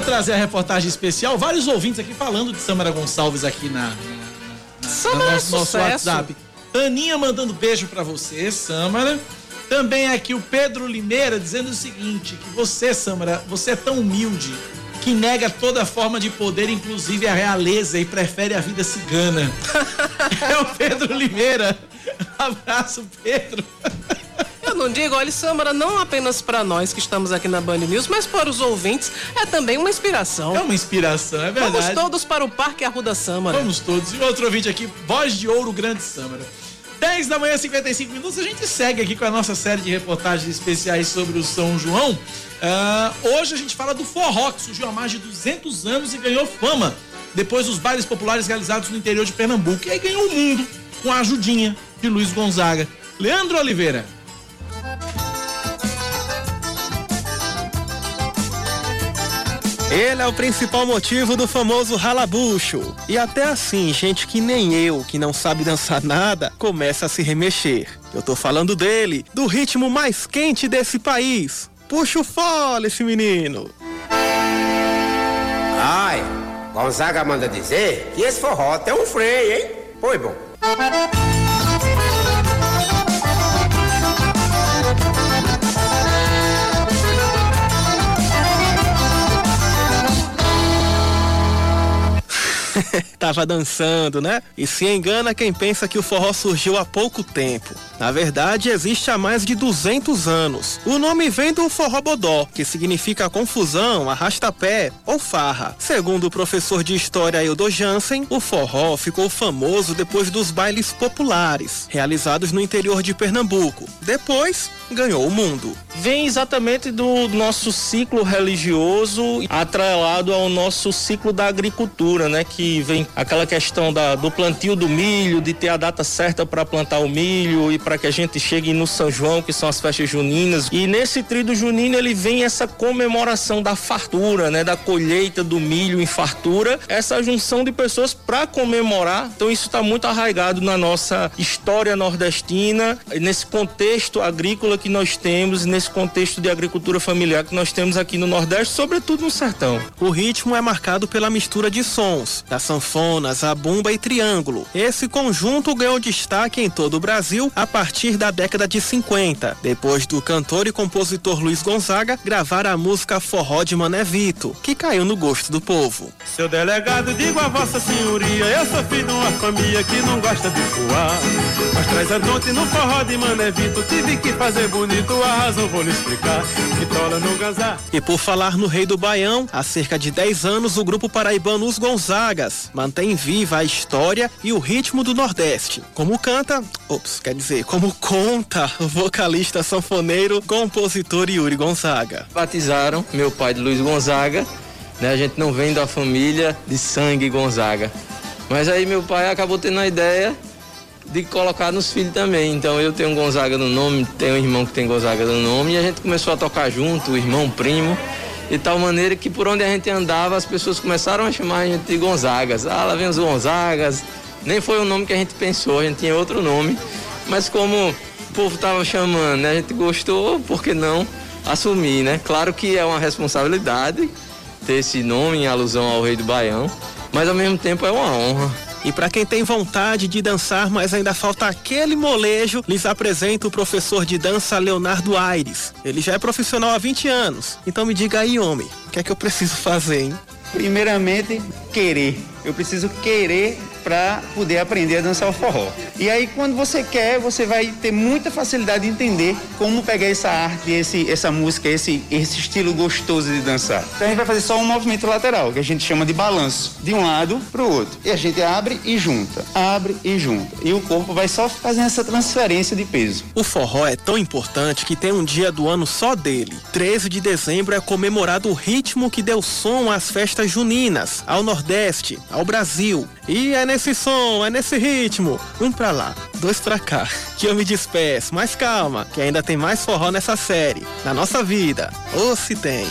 Eu trazer a reportagem especial, vários ouvintes aqui falando de Samara Gonçalves aqui na, na, Samara é nosso, nosso. WhatsApp. Aninha mandando beijo pra você, Samara. Também aqui o Pedro Limeira dizendo o seguinte, que você, Samara, você é tão humilde que nega toda forma de poder, inclusive a realeza, e prefere a vida cigana. é o Pedro Limeira. Abraço, Pedro. Digo, olha, Samara, não apenas para nós que estamos aqui na Band News, mas para os ouvintes é também uma inspiração. É uma inspiração, é verdade. Vamos todos para o Parque Arruda Samara. Vamos todos. E outro ouvinte aqui, Voz de Ouro Grande Samara. 10 da manhã, 55 minutos, a gente segue aqui com a nossa série de reportagens especiais sobre o São João. Ah, hoje a gente fala do forró, que surgiu há mais de 200 anos e ganhou fama depois dos bailes populares realizados no interior de Pernambuco. E aí ganhou o mundo com a ajudinha de Luiz Gonzaga. Leandro Oliveira. Ele é o principal motivo do famoso ralabucho. E até assim, gente que nem eu, que não sabe dançar nada, começa a se remexer. Eu tô falando dele, do ritmo mais quente desse país. Puxa o fole, esse menino. Ai, Gonzaga manda dizer que esse forró tem um freio, hein? Foi bom. Tava dançando, né? E se engana quem pensa que o forró surgiu há pouco tempo. Na verdade, existe há mais de 200 anos. O nome vem do forró bodó, que significa confusão, arrasta-pé ou farra. Segundo o professor de história Eudo Jansen, o forró ficou famoso depois dos bailes populares, realizados no interior de Pernambuco. Depois, ganhou o mundo. Vem exatamente do nosso ciclo religioso atrelado ao nosso ciclo da agricultura, né? Que vem aquela questão da, do plantio do milho, de ter a data certa para plantar o milho e para que a gente chegue no São João, que são as festas juninas. E nesse trido junino ele vem essa comemoração da fartura, né? Da colheita do milho em fartura, essa junção de pessoas para comemorar. Então isso está muito arraigado na nossa história nordestina, nesse contexto agrícola que nós temos, nesse contexto de agricultura familiar que nós temos aqui no Nordeste, sobretudo no sertão. O ritmo é marcado pela mistura de sons, da a sanfona, zabumba e triângulo. Esse conjunto ganhou destaque em todo o Brasil a partir da década de 50, depois do cantor e compositor Luiz Gonzaga gravar a música Forró de Mané Vito, que caiu no gosto do povo. Seu delegado, digo a vossa senhoria, eu sou filho de uma família que não gosta de voar. Mas traz a noite no forró de Mané Vito, tive que fazer bonito, a razão vou lhe explicar. Vitola no gazar. E por falar no Rei do Baião, há cerca de 10 anos o grupo paraibano Os Gonzagas mantém viva a história e o ritmo do Nordeste. Como canta, ops, quer dizer, como conta o vocalista sanfoneiro, compositor Yuri Gonzaga. Batizaram meu pai de Luiz Gonzaga, né? A gente não vem da família de sangue Gonzaga. Mas aí meu pai acabou tendo a ideia de colocar nos filhos também. Então eu tenho Gonzaga no nome, tenho um irmão que tem Gonzaga no nome e a gente começou a tocar junto, irmão, primo, de tal maneira que por onde a gente andava as pessoas começaram a chamar a gente de Gonzagas. Ah, lá vem os Gonzagas. Nem foi o nome que a gente pensou, a gente tinha outro nome. Mas como o povo estava chamando, né? A gente gostou, por que não assumir, né? Claro que é uma responsabilidade ter esse nome em alusão ao rei do Baião, mas ao mesmo tempo é uma honra. E para quem tem vontade de dançar, mas ainda falta aquele molejo, lhes apresento o professor de dança Leonardo Aires. Ele já é profissional há 20 anos. Então me diga aí, homem, o que é que eu preciso fazer, hein? Primeiramente, querer. Eu preciso querer para poder aprender a dançar o forró. E aí, quando você quer, você vai ter muita facilidade de entender como pegar essa arte, esse, essa música, esse, esse estilo gostoso de dançar. Então a gente vai fazer só um movimento lateral, que a gente chama de balanço, de um lado para o outro. E a gente abre e junta, abre e junta. E o corpo vai só fazendo essa transferência de peso. O forró é tão importante que tem um dia do ano só dele. 13 de dezembro é comemorado o ritmo que deu som às festas juninas, ao Nordeste, ao Brasil. E é nesse som, é nesse ritmo. Um pra lá, dois pra cá. Que eu me despeço, mas calma, que ainda tem mais forró nessa série. Na nossa vida. Ou se tem.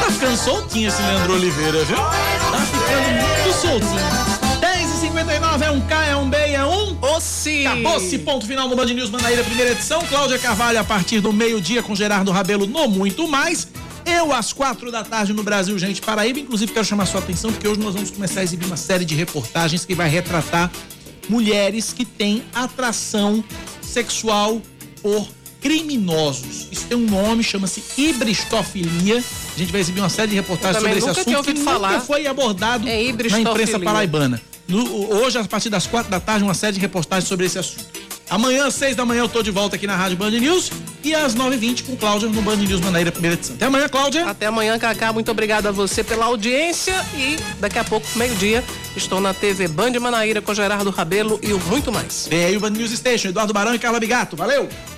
Tá ficando soltinho esse Leandro Oliveira, viu? Tá ficando muito soltinho. 10h59 é um K, é um B, é um. Ossi! Acabou-se, ponto final no Band News Manaíra, primeira edição. Cláudia Carvalho a partir do meio-dia com Gerardo Rabelo no Muito Mais. Eu às quatro da tarde no Brasil, gente, Paraíba. Inclusive, quero chamar sua atenção porque hoje nós vamos começar a exibir uma série de reportagens que vai retratar mulheres que têm atração sexual por criminosos. Isso tem um nome, chama-se hibristofilia. A gente vai exibir uma série de reportagens sobre esse assunto que falar. nunca foi abordado É na imprensa paraibana. No- hoje, a partir das quatro da tarde, uma série de reportagens sobre esse assunto. Amanhã, às seis da manhã, eu tô de volta aqui na Rádio Band News e às nove e vinte com Cláudia no Band News Manaíra, primeira edição. Até amanhã, Cláudia. Até amanhã, Cacá. Muito obrigado a você pela audiência. E daqui a pouco, meio-dia, estou na TV Band Manaíra com Gerardo Rabelo e o muito mais. Vem aí o Band News Station, Eduardo Barão e Carla Bigato. Valeu!